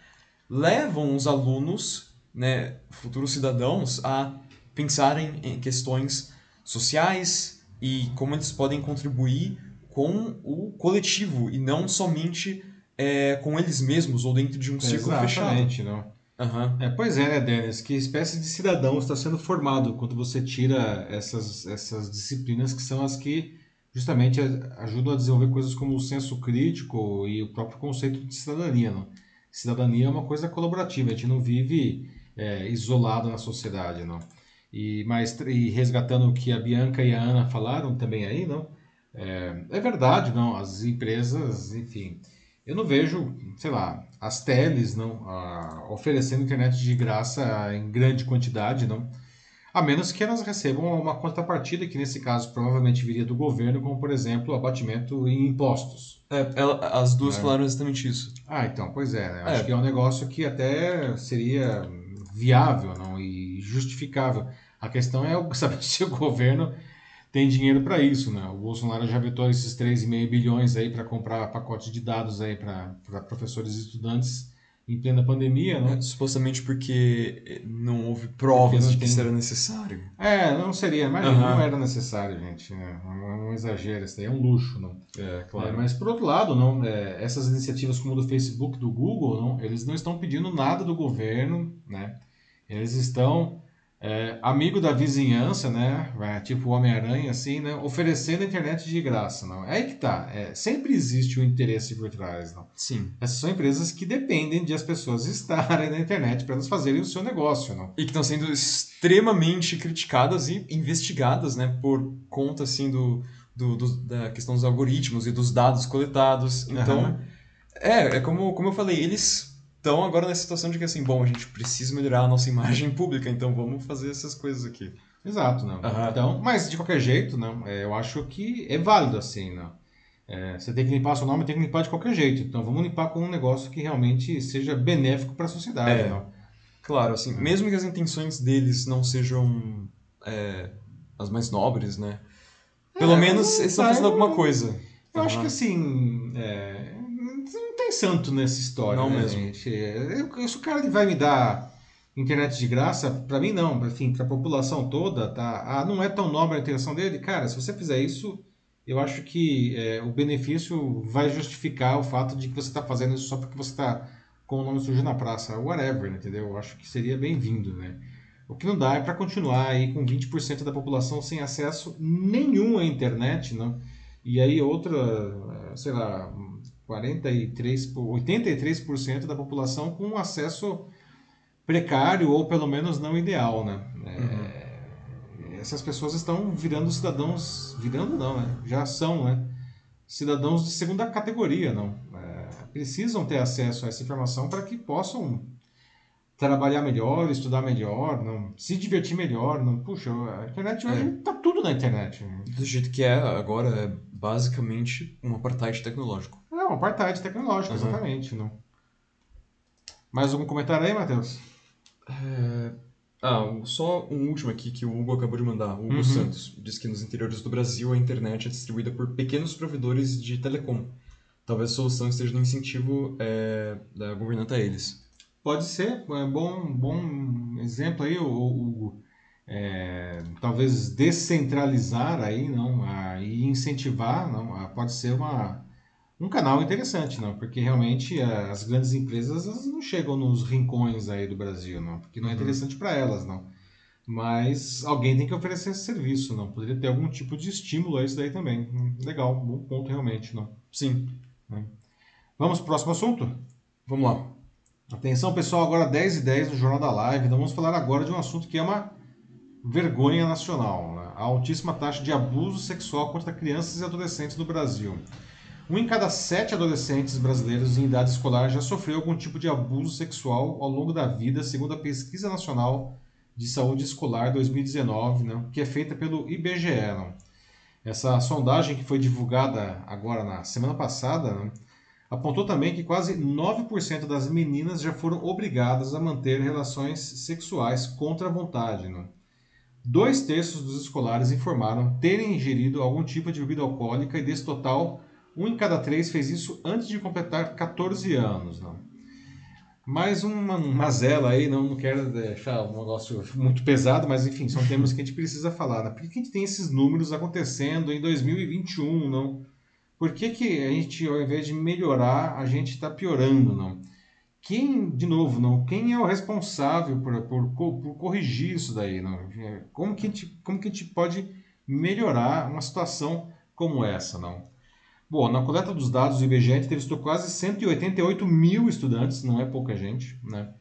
levam os alunos, né, futuros cidadãos, a pensarem em questões sociais e como eles podem contribuir com o coletivo e não somente é, com eles mesmos ou dentro de um círculo Exatamente, fechado. não. Uhum. É, pois é, né, Dennis? Que espécie de cidadão está sendo formado quando você tira essas, essas disciplinas que são as que justamente ajudam a desenvolver coisas como o senso crítico e o próprio conceito de cidadania. Não? Cidadania é uma coisa colaborativa, a gente não vive é, isolado na sociedade. Não? E, mas, e resgatando o que a Bianca e a Ana falaram também aí, não? É, é verdade, não? As empresas, enfim, eu não vejo, sei lá, as teles não a, oferecendo internet de graça em grande quantidade, não? A menos que elas recebam uma contrapartida, que nesse caso provavelmente viria do governo, como por exemplo o abatimento em impostos. É, ela, as duas é. falaram exatamente isso. Ah, então, pois é, né? Acho é. que é um negócio que até seria viável não e justificável. A questão é saber [laughs] se o governo tem dinheiro para isso, né? O Bolsonaro já vetou esses 3,5 bilhões aí para comprar pacotes de dados aí para professores e estudantes em plena pandemia, né? É, supostamente porque não houve provas não de que tem... isso era necessário. É, não seria, mas uhum. não era necessário, gente. Né? É um exagero, isso daí é um luxo, não? É, claro. É, mas por outro lado, não, é, essas iniciativas como do Facebook, do Google, não, eles não estão pedindo nada do governo, né? Eles estão é, amigo da vizinhança, né? Tipo o Homem-Aranha, assim, né? Oferecendo a internet de graça, não. É aí que tá. É, sempre existe um interesse por trás, não. Sim. Essas são empresas que dependem de as pessoas [laughs] estarem na internet para elas fazerem o seu negócio, não. E que estão sendo extremamente criticadas e investigadas, né? Por conta, assim, do, do, do da questão dos algoritmos e dos dados coletados. Então, uhum. é, é como, como eu falei, eles estão agora na situação de que assim, bom, a gente precisa melhorar a nossa imagem [laughs] pública, então vamos fazer essas coisas aqui. Exato, não. Uhum. Então, mas de qualquer jeito, não, é, eu acho que é válido assim, não. É, você tem que limpar seu nome, tem que limpar de qualquer jeito. Então vamos limpar com um negócio que realmente seja benéfico para a sociedade. É, não? Claro, assim, mesmo que as intenções deles não sejam é, as mais nobres, né? Pelo é, menos eles estão fazendo alguma coisa. Eu uhum. acho que assim, é, santo nessa história, não né, mesmo. gente? Eu, se o cara vai me dar internet de graça, para mim não, enfim, para a população toda, tá? Ah, não é tão nobre a intenção dele, cara. Se você fizer isso, eu acho que é, o benefício vai justificar o fato de que você está fazendo isso só porque você está com o nome sujo na praça, whatever, entendeu? Eu acho que seria bem-vindo, né? O que não dá é para continuar aí com 20% da população sem acesso nenhum à internet, não? E aí outra, sei lá, 43, 83% da população com acesso precário ou pelo menos não ideal, né? É, uhum. Essas pessoas estão virando cidadãos, virando não, né? Já são, né? Cidadãos de segunda categoria, não? É, precisam ter acesso a essa informação para que possam trabalhar melhor, estudar melhor, não, se divertir melhor, não. Puxa, a internet hoje é. tá tudo na internet. Do jeito que é agora é basicamente um apartheid tecnológico um apartheid tecnológico, uhum. exatamente. Não. Mais algum comentário aí, Matheus? É... Ah, só um último aqui que o Hugo acabou de mandar. O Hugo uhum. Santos diz que nos interiores do Brasil a internet é distribuída por pequenos provedores de telecom. Talvez a solução esteja no incentivo é, da governanta a eles. Pode ser, é bom, bom exemplo aí, Hugo. É, talvez descentralizar aí, não, a, e incentivar, não, a, pode ser uma, um canal interessante, não, porque realmente as grandes empresas não chegam nos rincões aí do Brasil, não, porque não é uhum. interessante para elas, não. Mas alguém tem que oferecer esse serviço, não? Poderia ter algum tipo de estímulo a isso daí também. Hum, legal, bom ponto realmente, não? Sim. Né? Vamos para o próximo assunto? Vamos lá. Atenção, pessoal, agora 10 e 10 no Jornal da Live. Então vamos falar agora de um assunto que é uma vergonha nacional. Né? A altíssima taxa de abuso sexual contra crianças e adolescentes no Brasil. Um em cada sete adolescentes brasileiros em idade escolar já sofreu algum tipo de abuso sexual ao longo da vida, segundo a Pesquisa Nacional de Saúde Escolar 2019, né, que é feita pelo IBGE. Né. Essa sondagem que foi divulgada agora na semana passada né, apontou também que quase 9% das meninas já foram obrigadas a manter relações sexuais contra a vontade. Né. Dois terços dos escolares informaram terem ingerido algum tipo de bebida alcoólica e desse total um em cada três fez isso antes de completar 14 anos. Não. Mais uma mazela aí, não, não quero deixar um negócio muito pesado, mas enfim, são temas que a gente precisa falar. Né? Por que a gente tem esses números acontecendo em 2021? Não? Por que, que a gente, ao invés de melhorar, a gente está piorando? Não? Quem, de novo, não? Quem é o responsável por, por, por corrigir isso daí? Não? Como, que a gente, como que a gente pode melhorar uma situação como essa? Não? Bom, na coleta dos dados do IBGE, a entrevistou quase 188 mil estudantes, não é pouca gente, né?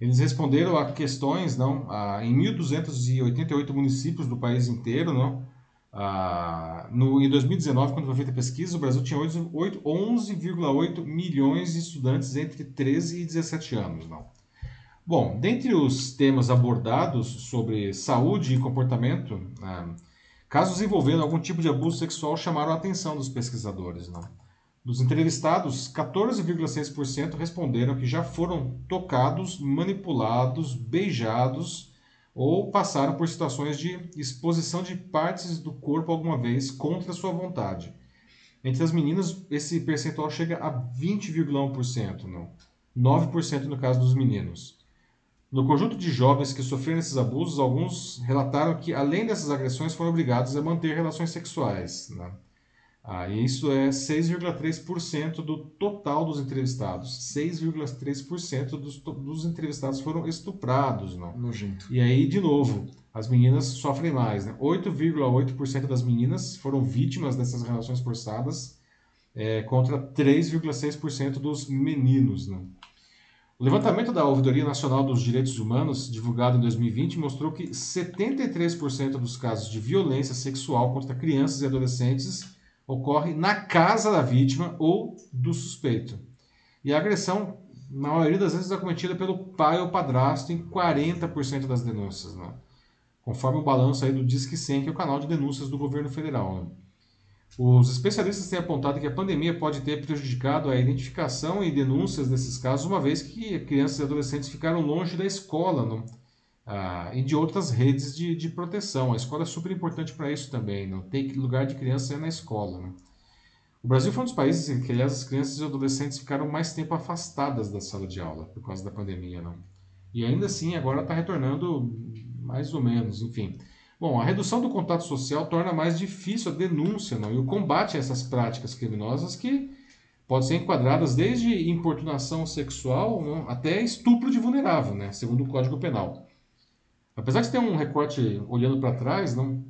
Eles responderam a questões não, a, em 1.288 municípios do país inteiro. Não? A, no, em 2019, quando foi feita a pesquisa, o Brasil tinha 11,8 milhões de estudantes entre 13 e 17 anos. Não? Bom, dentre os temas abordados sobre saúde e comportamento, ah, Casos envolvendo algum tipo de abuso sexual chamaram a atenção dos pesquisadores. Não? Dos entrevistados, 14,6% responderam que já foram tocados, manipulados, beijados ou passaram por situações de exposição de partes do corpo alguma vez contra sua vontade. Entre as meninas, esse percentual chega a 20,1%, não. 9% no caso dos meninos. No conjunto de jovens que sofreram esses abusos, alguns relataram que, além dessas agressões, foram obrigados a manter relações sexuais. Né? Ah, e isso é 6,3% do total dos entrevistados. 6,3% dos, dos entrevistados foram estuprados. Não? Nojento. E aí, de novo, as meninas sofrem mais. Né? 8,8% das meninas foram vítimas dessas relações forçadas, é, contra 3,6% dos meninos. Né? O levantamento da Ouvidoria Nacional dos Direitos Humanos, divulgado em 2020, mostrou que 73% dos casos de violência sexual contra crianças e adolescentes ocorre na casa da vítima ou do suspeito. E a agressão, na maioria das vezes, é cometida pelo pai ou padrasto em 40% das denúncias, né? conforme o balanço aí do Disque 100, que é o canal de denúncias do governo federal. Né? Os especialistas têm apontado que a pandemia pode ter prejudicado a identificação e denúncias desses casos, uma vez que crianças e adolescentes ficaram longe da escola não? Ah, e de outras redes de, de proteção. A escola é super importante para isso também. Não tem lugar de criança é na escola. Não? O Brasil foi um dos países em que, aliás, as crianças e adolescentes ficaram mais tempo afastadas da sala de aula por causa da pandemia. Não? E ainda assim, agora está retornando mais ou menos, enfim. Bom, a redução do contato social torna mais difícil a denúncia não? e o combate a essas práticas criminosas que podem ser enquadradas desde importunação sexual não? até estupro de vulnerável, né? segundo o Código Penal. Apesar de ter um recorte olhando para trás, não,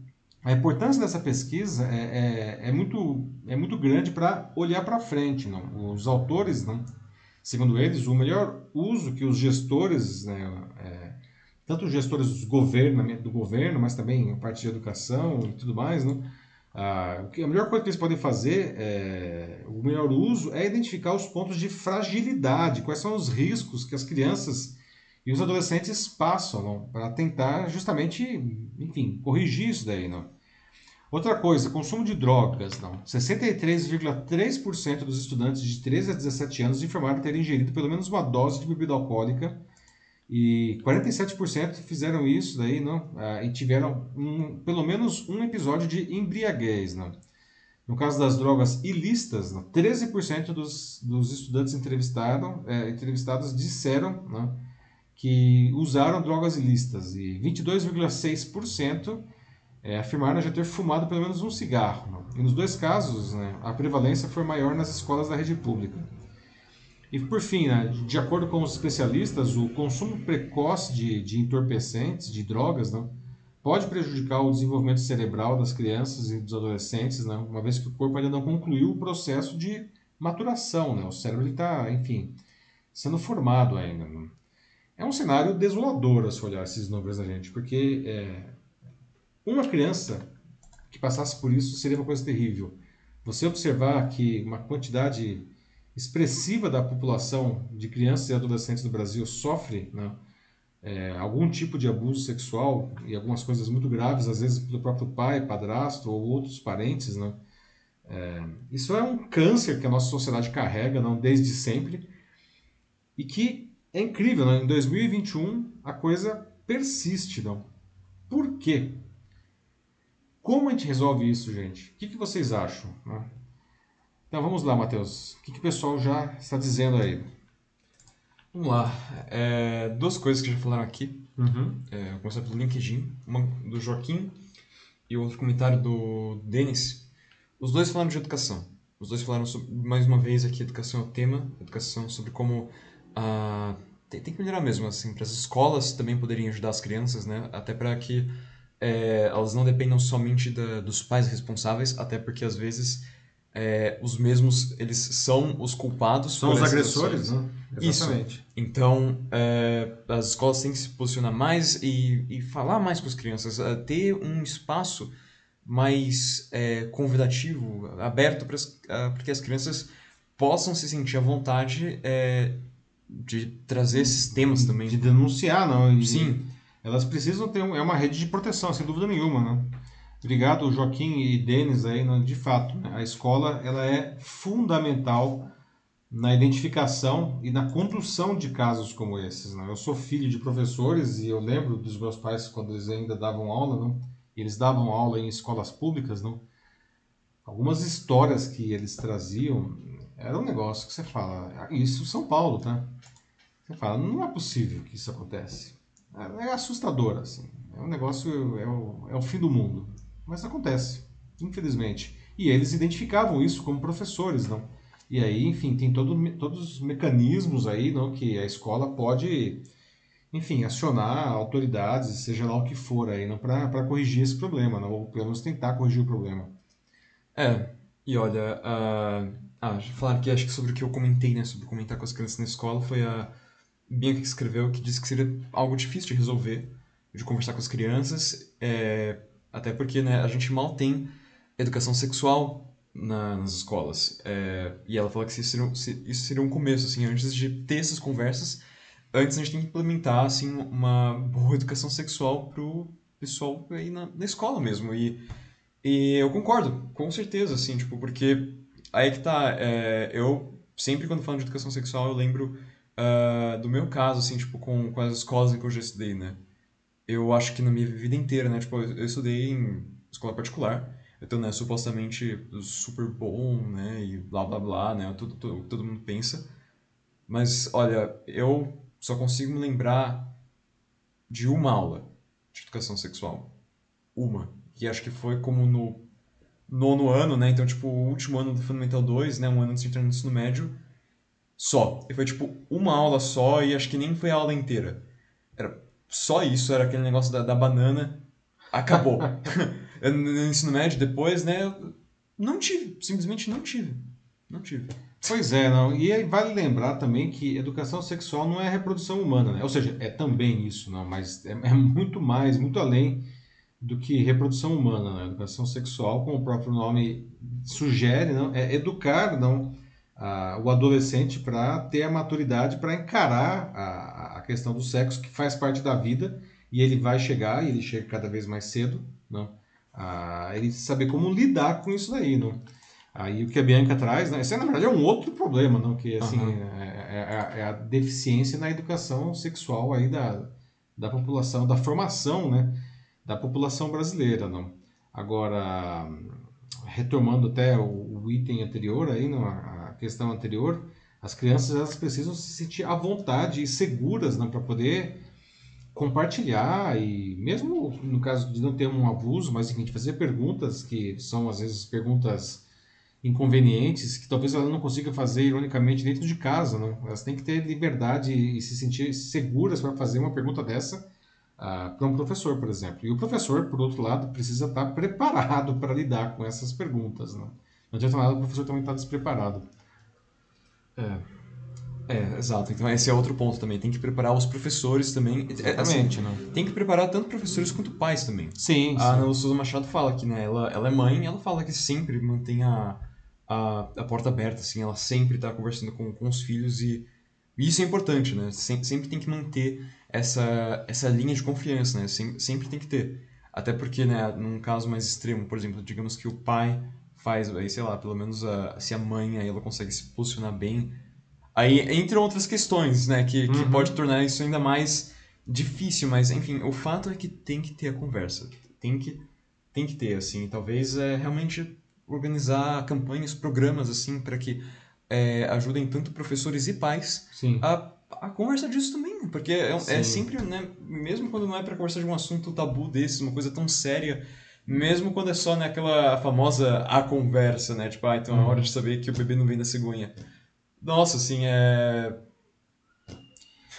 a importância dessa pesquisa é, é, é muito, é muito grande para olhar para frente. Não? Os autores, não, segundo eles, o melhor uso que os gestores né, é, tanto os gestores do governo, do governo, mas também a parte de educação e tudo mais, né? Ah, a melhor coisa que eles podem fazer, é, o melhor uso, é identificar os pontos de fragilidade, quais são os riscos que as crianças e os adolescentes passam para tentar justamente, enfim, corrigir isso daí. Não? Outra coisa, consumo de drogas. Não. 63,3% dos estudantes de 13 a 17 anos informaram ter ingerido pelo menos uma dose de bebida alcoólica e 47% fizeram isso daí, não? Ah, e tiveram um, pelo menos um episódio de embriaguez, não? No caso das drogas ilícitas, não? 13% dos, dos estudantes entrevistados, é, entrevistados disseram não? que usaram drogas ilícitas e 22,6% é, afirmaram já ter fumado pelo menos um cigarro. Não? E nos dois casos, né, a prevalência foi maior nas escolas da rede pública. E por fim, né, de acordo com os especialistas, o consumo precoce de, de entorpecentes, de drogas, não, pode prejudicar o desenvolvimento cerebral das crianças e dos adolescentes, né, uma vez que o corpo ainda não concluiu o processo de maturação. Né, o cérebro está, enfim, sendo formado ainda. Né. É um cenário desolador se olhar esses números da gente, porque é, uma criança que passasse por isso seria uma coisa terrível. Você observar que uma quantidade expressiva da população de crianças e adolescentes do Brasil sofre né, é, algum tipo de abuso sexual e algumas coisas muito graves, às vezes pelo próprio pai, padrasto ou outros parentes, né? É, isso é um câncer que a nossa sociedade carrega, não desde sempre, e que é incrível, né? Em 2021 a coisa persiste, não? Por quê? Como a gente resolve isso, gente? O que, que vocês acham? Né? Então vamos lá, Matheus. O que, que o pessoal já está dizendo aí? Vamos lá. É, duas coisas que já falaram aqui. Uhum. É, vou começar pelo LinkedIn. Uma do Joaquim e outro comentário do Denis. Os dois falaram de educação. Os dois falaram, sobre, mais uma vez, aqui, educação é o tema. Educação sobre como... Ah, tem, tem que melhorar mesmo, assim, para as escolas também poderem ajudar as crianças, né? Até para que é, elas não dependam somente da, dos pais responsáveis, até porque, às vezes é, os mesmos, eles são os culpados. São os agressores, né? Exatamente. Isso. Então, é, as escolas têm que se posicionar mais e, e falar mais com as crianças, é, ter um espaço mais é, convidativo, aberto para que as crianças possam se sentir à vontade é, de trazer esses temas também. De denunciar, não? E, Sim. Elas precisam ter é uma rede de proteção, sem dúvida nenhuma, né? Obrigado, Joaquim e Denis, aí, de fato, né? a escola ela é fundamental na identificação e na condução de casos como esses. Né? Eu sou filho de professores e eu lembro dos meus pais quando eles ainda davam aula, não? eles davam aula em escolas públicas, não? algumas histórias que eles traziam era um negócio que você fala, ah, isso São Paulo, tá? Você fala, não é possível que isso acontece. É, é assustador, assim. É um negócio, é o, é o fim do mundo. Mas acontece, infelizmente. E eles identificavam isso como professores, não? E aí, enfim, tem todo, todos os mecanismos aí, não, que a escola pode, enfim, acionar autoridades, seja lá o que for aí, não, para corrigir esse problema, não, ou pelo menos tentar corrigir o problema. É, e olha, uh, ah, falaram que acho que sobre o que eu comentei, né, sobre comentar com as crianças na escola, foi a Bianca que escreveu, que disse que seria algo difícil de resolver, de conversar com as crianças, é, até porque né, a gente mal tem educação sexual na, nas escolas. É, e ela falou que isso seria, isso seria um começo, assim, antes de ter essas conversas, antes a gente tem que implementar assim, uma boa educação sexual pro pessoal aí na, na escola mesmo. E, e eu concordo, com certeza, assim, tipo, porque aí que tá, é, eu sempre quando falo de educação sexual eu lembro uh, do meu caso, assim, tipo, com, com as escolas em que eu já estudei, né? Eu acho que na minha vida inteira, né? Tipo, eu estudei em escola particular, então, né, supostamente super bom, né? E blá blá blá, né? Tudo, tudo, todo mundo pensa. Mas, olha, eu só consigo me lembrar de uma aula de educação sexual. Uma. E acho que foi como no nono ano, né? Então, tipo, o último ano do Fundamental 2, né? Um ano antes de entrar no ensino médio. Só. E foi, tipo, uma aula só e acho que nem foi a aula inteira. Só isso, era aquele negócio da, da banana. Acabou. [laughs] [laughs] no ensino médio, depois, né? Não tive, simplesmente não tive. Não tive. Pois é, não. E aí vale lembrar também que educação sexual não é reprodução humana, né? Ou seja, é também isso, não, mas é, é muito mais, muito além do que reprodução humana. Né? Educação sexual, como o próprio nome sugere, não, é educar, não a, o adolescente para ter a maturidade para encarar a questão do sexo, que faz parte da vida, e ele vai chegar, e ele chega cada vez mais cedo, não? A, ele saber como lidar com isso daí. Não? Aí o que a Bianca traz, né? Isso na verdade é um outro problema, não? Que assim uhum. é, é, é, a deficiência na educação sexual aí da, da população, da formação, né? Da população brasileira, não? Agora, retomando até o, o item anterior aí, não? A, questão anterior, as crianças elas precisam se sentir à vontade e seguras né, para poder compartilhar e mesmo no caso de não ter um abuso, mas enfim, fazer perguntas que são às vezes perguntas inconvenientes que talvez ela não consiga fazer ironicamente dentro de casa, não? Elas têm que ter liberdade e se sentir seguras para fazer uma pergunta dessa uh, para um professor, por exemplo. E o professor, por outro lado, precisa estar preparado para lidar com essas perguntas, não? Não adianta nada o professor também estar despreparado. É. É, exato. Então esse é outro ponto também. Tem que preparar os professores também. É, assim, Exatamente, né? tem que preparar tanto professores quanto pais também. Sim, A. Ana Souza Machado fala que né, ela, ela é mãe, ela fala que sempre mantém a, a, a porta aberta, assim, ela sempre está conversando com, com os filhos e, e isso é importante, né? Sempre, sempre tem que manter essa, essa linha de confiança, né? Sempre, sempre tem que ter. Até porque, né, num caso mais extremo, por exemplo, digamos que o pai faz, aí, sei lá, pelo menos a, se a mãe aí ela consegue se posicionar bem, aí entre outras questões, né, que, que Uhum. pode tornar isso ainda mais difícil, mas enfim, o fato é que tem que ter a conversa, tem que tem que ter assim, talvez é realmente organizar campanhas, programas assim para que é, ajudem tanto professores e pais Sim. a, a conversar disso também, porque é, é sempre, né, mesmo quando não é para conversar de um assunto tabu desse, uma coisa tão séria, mesmo quando é só naquela famosa a conversa, né, tipo, ah, então é hora de saber que o bebê não vem da cegonha. Nossa, assim, é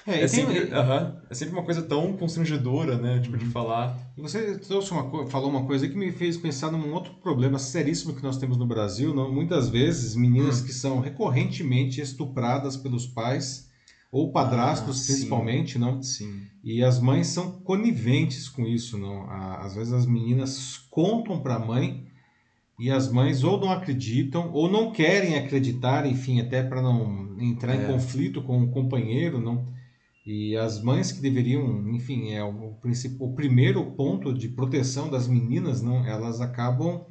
É, é e tem- sempre, aham, é sempre uma coisa tão constrangedora, né, tipo, de Uhum. falar. Você trouxe uma co- falou uma coisa que me fez pensar num outro problema seríssimo que nós temos no Brasil. Não? Muitas vezes, meninas Hum. que são recorrentemente estupradas pelos pais ou padrastos, Ah, sim. principalmente, não? Sim. E as mães são coniventes com isso, não? Às vezes as meninas contam para a mãe e as mães ou não acreditam ou não querem acreditar, enfim, até para não entrar em É. conflito com o companheiro, não? E as mães que deveriam, enfim, é o, o primeiro ponto de proteção das meninas, não? Elas acabam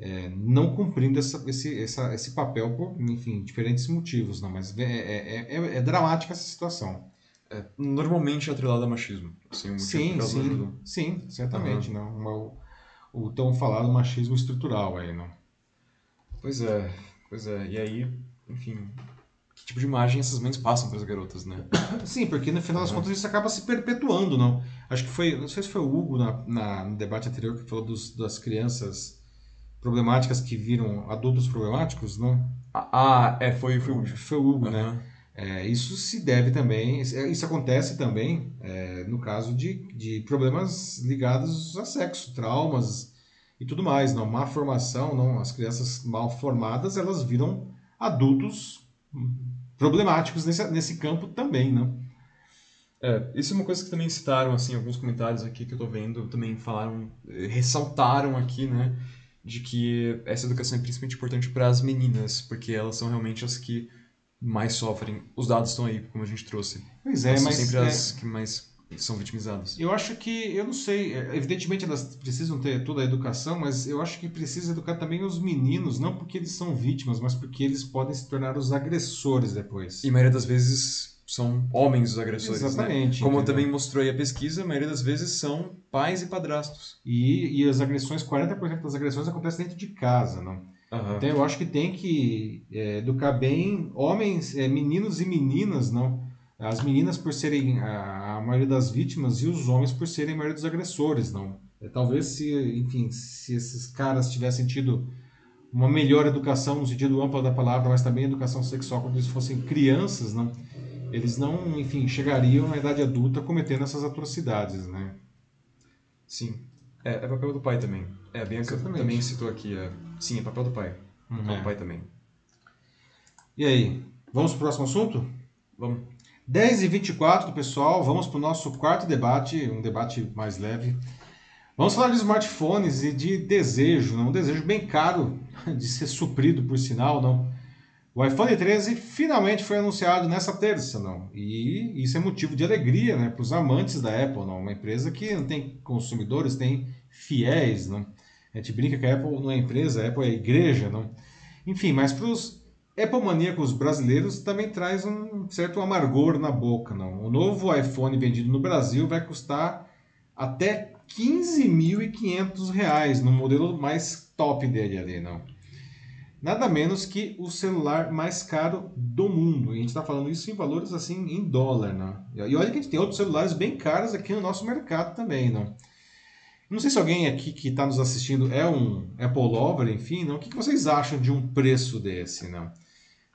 é, não cumprindo essa, esse, essa, esse papel por, enfim, diferentes motivos, não? Mas é, é, é, é dramática essa situação. É, normalmente é atrelado a machismo. Assim, Sim, sim, ajuda. sim, certamente, não. Uma- o, o tão falado machismo estrutural aí, não. Pois é, pois é. E aí, enfim, que tipo de imagem essas mães passam para as garotas, né? [coughs] Sim, porque no final das Uhum. contas isso acaba se perpetuando, não. Acho que foi, não sei se foi o Hugo na, na- no debate anterior que falou dos, das crianças problemáticas que viram adultos problemáticos, não? Ah, é, foi, foi o Foi o Hugo, né? Aham. É, isso se deve também, isso acontece também é, no caso de, de problemas ligados a sexo, traumas e tudo mais, não, má formação, não, as crianças mal formadas elas viram adultos problemáticos nesse, nesse campo também, não? É, isso é uma coisa que também citaram, assim, alguns comentários aqui que eu tô vendo, também falaram, eh, ressaltaram aqui, né, de que essa educação é principalmente importante para as meninas, porque elas são realmente as que mais sofrem. Os dados estão aí, como a gente trouxe. Pois é, Elas mas são sempre é, as que mais são vitimizadas. eu acho que, eu não sei, é, evidentemente elas precisam ter toda a educação, mas eu acho que precisa educar também os meninos, não porque eles são vítimas, mas porque eles podem se tornar os agressores depois. E a maioria das vezes são homens os agressores, né? Exatamente. Como entendeu? também mostrou aí a pesquisa, a maioria das vezes são pais e padrastos. E, e as agressões, 40% das agressões acontecem dentro de casa, não? Aham. Então eu acho que tem que é, educar bem homens, é, meninos e meninas, não? As meninas por serem a, a maioria das vítimas e os homens por serem a maioria dos agressores, não? É, talvez se, enfim, se esses caras tivessem tido uma melhor educação no sentido amplo da palavra, mas também educação sexual quando eles fossem crianças, não? Eles não, enfim, chegariam na idade adulta cometendo essas atrocidades, né? Sim. É, é papel do pai também. É, a Bianca Exatamente. também citou aqui. É... Sim, é papel do pai. Papel É. do pai também. E aí, vamos pro próximo assunto? Vamos. 10 e 24 pessoal, vamos para o nosso quarto debate, um debate mais leve. Vamos falar de smartphones e de desejo, né? um desejo bem caro [laughs] de ser suprido, por sinal, não. O iPhone 13 finalmente foi anunciado nessa terça, não. E isso é motivo de alegria, né, para os amantes da Apple, não. Uma empresa que não tem consumidores, tem fiéis, não. A gente brinca que a Apple não é empresa, a Apple é igreja, não. Enfim, mas para os Apple maníacos brasileiros também traz um certo amargor na boca, não. O novo iPhone vendido no Brasil vai custar até 15.500 reais no modelo mais top dele ali, não. Nada menos que o celular mais caro do mundo. E a gente está falando isso em valores assim em dólar, não. E olha que a gente tem outros celulares bem caros aqui no nosso mercado também, não. Não sei se alguém aqui que está nos assistindo é um Apple lover, enfim, não. O que, vocês acham de um preço desse, não?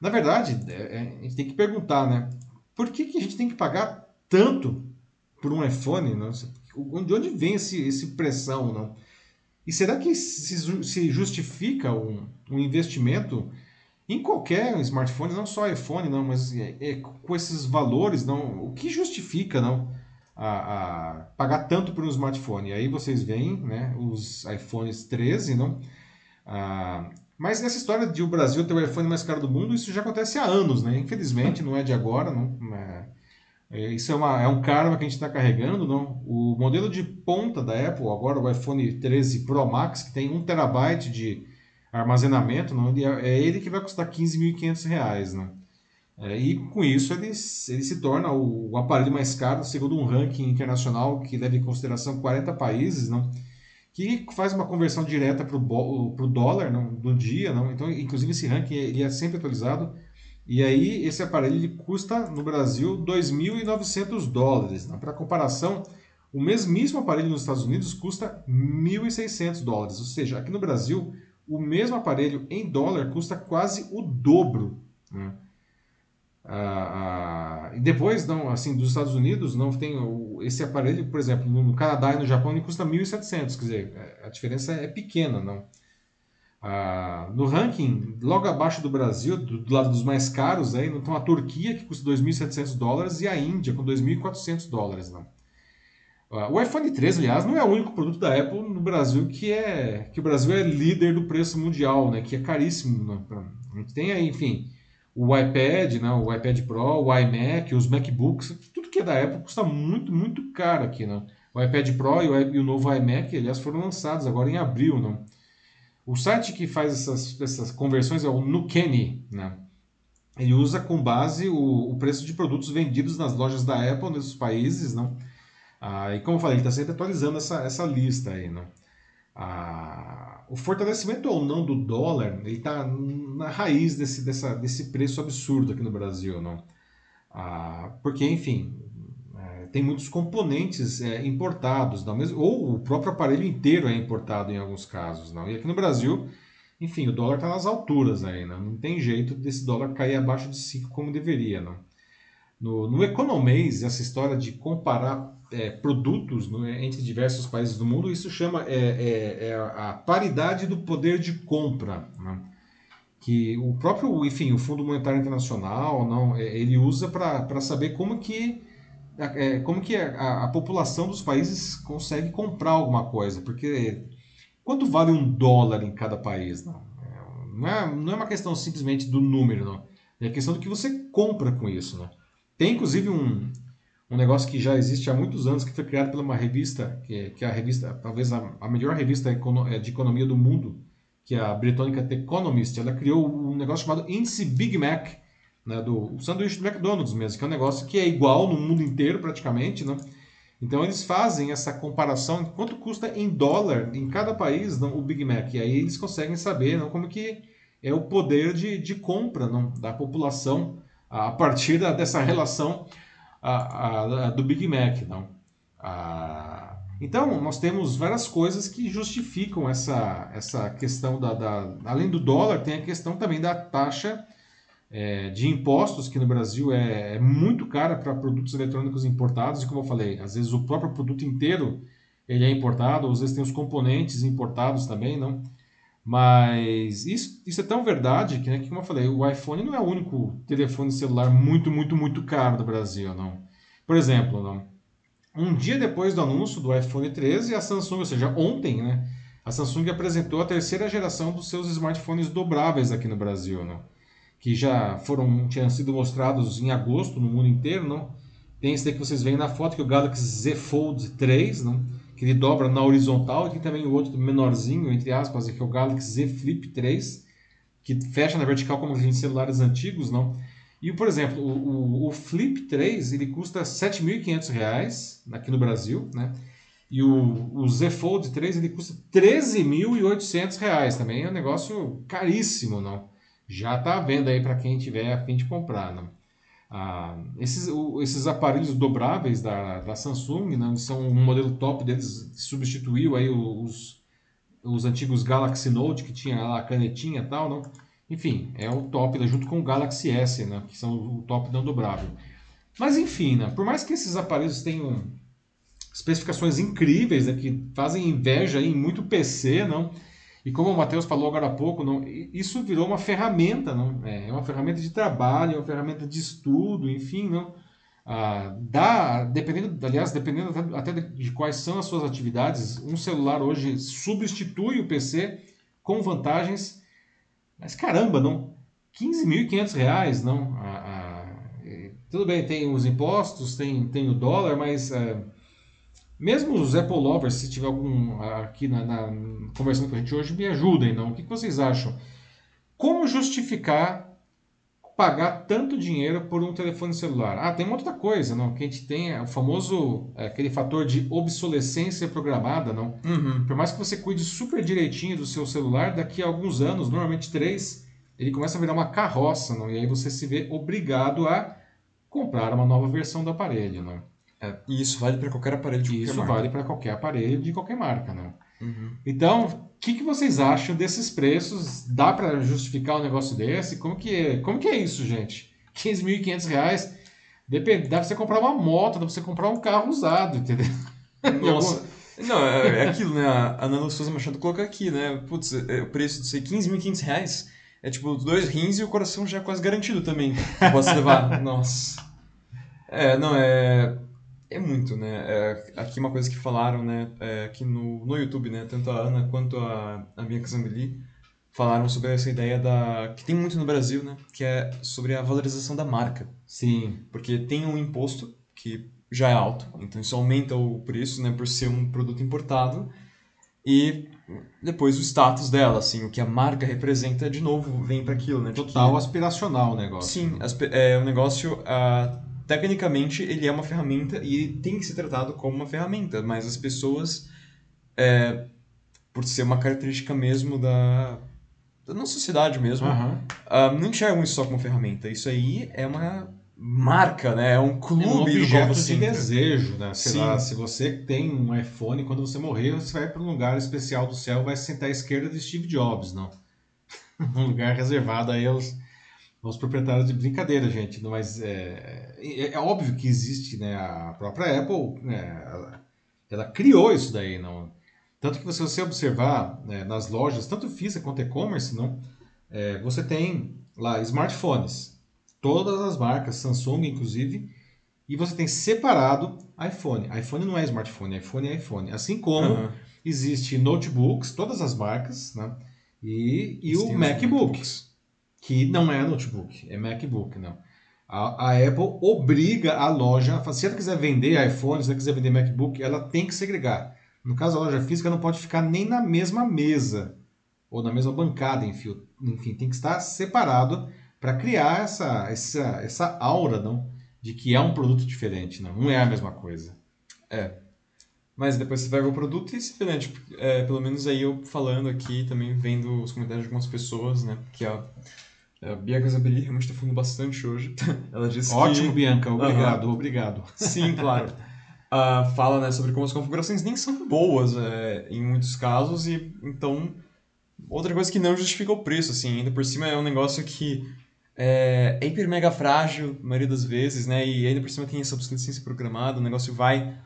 Na verdade, é, é, a gente tem que perguntar, né? Por que, que a gente tem que pagar tanto por um iPhone? Não? De onde vem esse, esse pressão, não? E será que se, justifica um, um investimento em qualquer smartphone, não só iPhone, não, mas é, é, com esses valores, não? O que justifica, não? a, a, pagar tanto por um smartphone. E aí vocês veem né, os iPhones 13, não? Ah, mas nessa história de o Brasil ter o iPhone mais caro do mundo, isso já acontece há anos, né? Infelizmente, não é de agora, não. É, é isso é, uma, é um karma que a gente está carregando, não? O modelo de ponta da Apple, agora o iPhone 13 Pro Max, que tem 1 terabyte de armazenamento, não? É ele que vai custar 15.500 reais, não? É, e com isso ele, ele se torna o, o, aparelho mais caro, segundo um ranking internacional que leva em consideração 40 países, não? que faz uma conversão direta para o dólar não? do dia. Não? Então, inclusive, esse ranking ele é sempre atualizado. E aí, esse aparelho ele custa no Brasil 2.900 dólares. Para comparação, o mesmíssimo aparelho nos Estados Unidos custa 1.600 dólares. Ou seja, aqui no Brasil, o mesmo aparelho em dólar custa quase o dobro. Né? Ah, ah, e depois, não, assim, dos Estados Unidos, não tem o, esse aparelho, por exemplo, no Canadá e no Japão, ele custa 1.700, quer dizer, é, a diferença é pequena, não. Ah, no ranking, logo abaixo do Brasil, do, do lado dos mais caros, aí, estão a Turquia, que custa 2.700 dólares, e a Índia, com 2.400 dólares, não. Ah, o iPhone 13, aliás, não é o único produto da Apple no Brasil que é que o Brasil é líder do preço mundial, né? Que é caríssimo. Né? A gente tem aí, enfim, o iPad, né, o iPad Pro, o iMac, os MacBooks, tudo que é da Apple custa muito, muito caro aqui, né? O iPad Pro e o, e o novo iMac, aliás, foram lançados agora em abril, né? O site que faz essas, essas conversões é o Nukeni, né? Ele usa com base o, o preço de produtos vendidos nas lojas da Apple nesses países, não? Ah, e como eu falei, ele está sempre atualizando essa, essa lista aí, não? a, o fortalecimento ou não do dólar ele está na raiz desse, dessa, desse preço absurdo aqui no Brasil, não? Ah, porque, enfim, tem muitos componentes é, importados, não mesmo, ou o próprio aparelho inteiro é importado em alguns casos, não? E aqui no Brasil, enfim, o dólar está nas alturas aí, não? tem jeito desse dólar cair abaixo de 5 como deveria, não? No, no Economês, essa história de comparar é, produtos no, entre diversos países do mundo, isso chama é, é, é a paridade do poder de compra. Que o próprio, enfim, o Fundo Monetário Internacional, não, é, ele usa para saber como que, é, como que a, a, população dos países consegue comprar alguma coisa. Porque quanto vale um dólar em cada país? Não, não, é, não é uma questão simplesmente do número, não. é a questão do que você compra com isso. Não. Tem inclusive um, um negócio que já existe há muitos anos, que foi criado por uma revista, que é, que é a revista, talvez a, a, melhor revista é, de economia do mundo, que é a britânica The Economist. Ela criou um negócio chamado Índice Big Mac, né, do sanduíche do McDonald's mesmo, que é um negócio que é igual no mundo inteiro praticamente, né? Então eles fazem essa comparação quanto custa em dólar em cada país não, o Big Mac. E aí eles conseguem saber não, como que é o poder de, de compra não, da população a partir da, dessa relação a, a, do Big Mac, não. A, então, nós temos várias coisas que justificam essa, essa questão da, da Além do dólar, tem a questão também da taxa é, de impostos, que no Brasil é, é muito cara para produtos eletrônicos importados, e como eu falei, às vezes o próprio produto inteiro ele é importado, às vezes tem os componentes importados também, não? Mas isso, isso é tão verdade que, né, que, como eu falei, o iPhone não é o único telefone celular muito, muito, muito caro do Brasil, não. Por exemplo, não. Um dia depois do anúncio do iPhone 13, a Samsung, ou seja, ontem, né, a Samsung apresentou a terceira geração dos seus smartphones dobráveis aqui no Brasil, não. Que já foram, tinham sido mostrados em agosto no mundo inteiro, não. Tem esse daqui que vocês veem na foto, que é o Galaxy Z Fold 3, não que ele dobra na horizontal, e tem também o outro menorzinho, entre aspas, que é o Galaxy Z Flip 3, que fecha na vertical como os celulares antigos, não? E, por exemplo, o, o, o Flip 3, ele custa R$ 7.500 aqui no Brasil, né? E o, o Z Fold 3, ele custa R$ 13.800 também, é um negócio caríssimo, não? Já está à venda aí para quem tiver a fim de comprar, não? Ah, esses, o, esses aparelhos dobráveis da, da Samsung né, são um modelo top deles, substituiu aí os, os antigos Galaxy Note, que tinha lá a canetinha e tal, não? Enfim, é o top né, junto com o Galaxy S, né, que são o top não dobrável. Mas enfim, né, por mais que esses aparelhos tenham especificações incríveis, né, que fazem inveja em muito PC, não? E como o Matheus falou agora há pouco, não, isso virou uma ferramenta, não? É, é uma ferramenta de trabalho, é uma ferramenta de estudo, enfim, não? Ah, dá, dependendo, aliás, dependendo até de quais são as suas atividades, um celular hoje substitui o PC com vantagens, mas caramba, não? 15.500 reais, não? Ah, ah, tudo bem, tem os impostos, tem, tem o dólar, mas é, mesmo os Apple Lovers, se tiver algum aqui na, na, conversando com a gente hoje, me ajudem, não? O que vocês acham? Como justificar pagar tanto dinheiro por um telefone celular. Ah, tem uma outra coisa, não? Que a gente tem é o famoso é, aquele fator de obsolescência programada, não? Uhum. Por mais que você cuide super direitinho do seu celular, daqui a alguns anos, normalmente três, ele começa a virar uma carroça, não? E aí você se vê obrigado a comprar uma nova versão do aparelho, não? É, e isso vale para qualquer aparelho de qualquer isso marca. vale para qualquer aparelho de qualquer marca, não? Uhum. Então, o que, que vocês acham desses preços? Dá para justificar um negócio desse? Como que é, como que é isso, gente? 15.500 reais. Depende, dá pra você comprar uma moto, dá pra você comprar um carro usado, entendeu? [laughs] Nossa. Não, é, é aquilo, né? A Nana Souza Machado coloca aqui, né? Putz, é, o preço de ser 15.500 reais é tipo dois rins e o coração já é quase garantido também. Posso levar. [laughs] Nossa. É, não, é. É muito, né? É, aqui uma coisa que falaram, né? É, aqui no, no YouTube, né? Tanto a Ana quanto a, a Bianca Zambelli falaram sobre essa ideia da que tem muito no Brasil, né? Que é sobre a valorização da marca. Sim. Porque tem um imposto que já é alto, então isso aumenta o preço, né? Por ser um produto importado. E depois o status dela, assim, o que a marca representa, de novo, vem para aquilo, né? Total que- aspiracional o negócio. Sim, é, o negócio, ah, tecnicamente, ele é uma ferramenta e ele tem que ser tratado como uma ferramenta, mas as pessoas, é, por ser uma característica mesmo da, da nossa sociedade mesmo, Aham. ah, não enxergam isso só como ferramenta. Isso aí é uma marca, né? É um É clube um do qual objeto de desejo, né? Sei Sim. lá, se você tem um iPhone, quando você morrer, você vai para um lugar especial do céu, vai se sentar à esquerda de Steve Jobs, não? [laughs] um lugar reservado aí aos, aos proprietários de brincadeira, gente. Mas é, é, é óbvio que existe, né? A própria Apple, né? ela, ela criou isso daí, não? Tanto que se você observar né, nas lojas, tanto física quanto e-commerce, não? É, você tem lá smartphones, todas as marcas, Samsung inclusive, e você tem separado iPhone. iPhone não é smartphone, iPhone é iPhone. Assim como Aham. existe notebooks, todas as marcas, né? E, e o os MacBook, notebooks. Que não é notebook, é MacBook, não. A, a Apple obriga a loja, se ela quiser vender iPhone, se ela quiser vender MacBook, ela tem que segregar. No caso, a loja física não pode ficar nem na mesma mesa ou na mesma bancada, enfim, enfim tem que estar separado para criar essa, essa, essa aura, não, de que é um produto diferente, não, não é a mesma coisa. Mas depois você vai ver o produto e vê, né? Tipo, é, pelo menos aí eu falando aqui, também vendo os comentários de algumas pessoas, né? Que a, a Bianca Zabelli realmente tá falando bastante hoje. [laughs] Ela disse Ótimo, que... Bianca, obrigado, obrigado. Sim, claro. [laughs] Ah, fala né, sobre como as configurações nem são boas é, em muitos casos e então outra coisa que não justifica o preço assim ainda por cima é um negócio que é, é hiper mega frágil na maioria das vezes né e ainda por cima tem essa obsolescência programada o negócio vai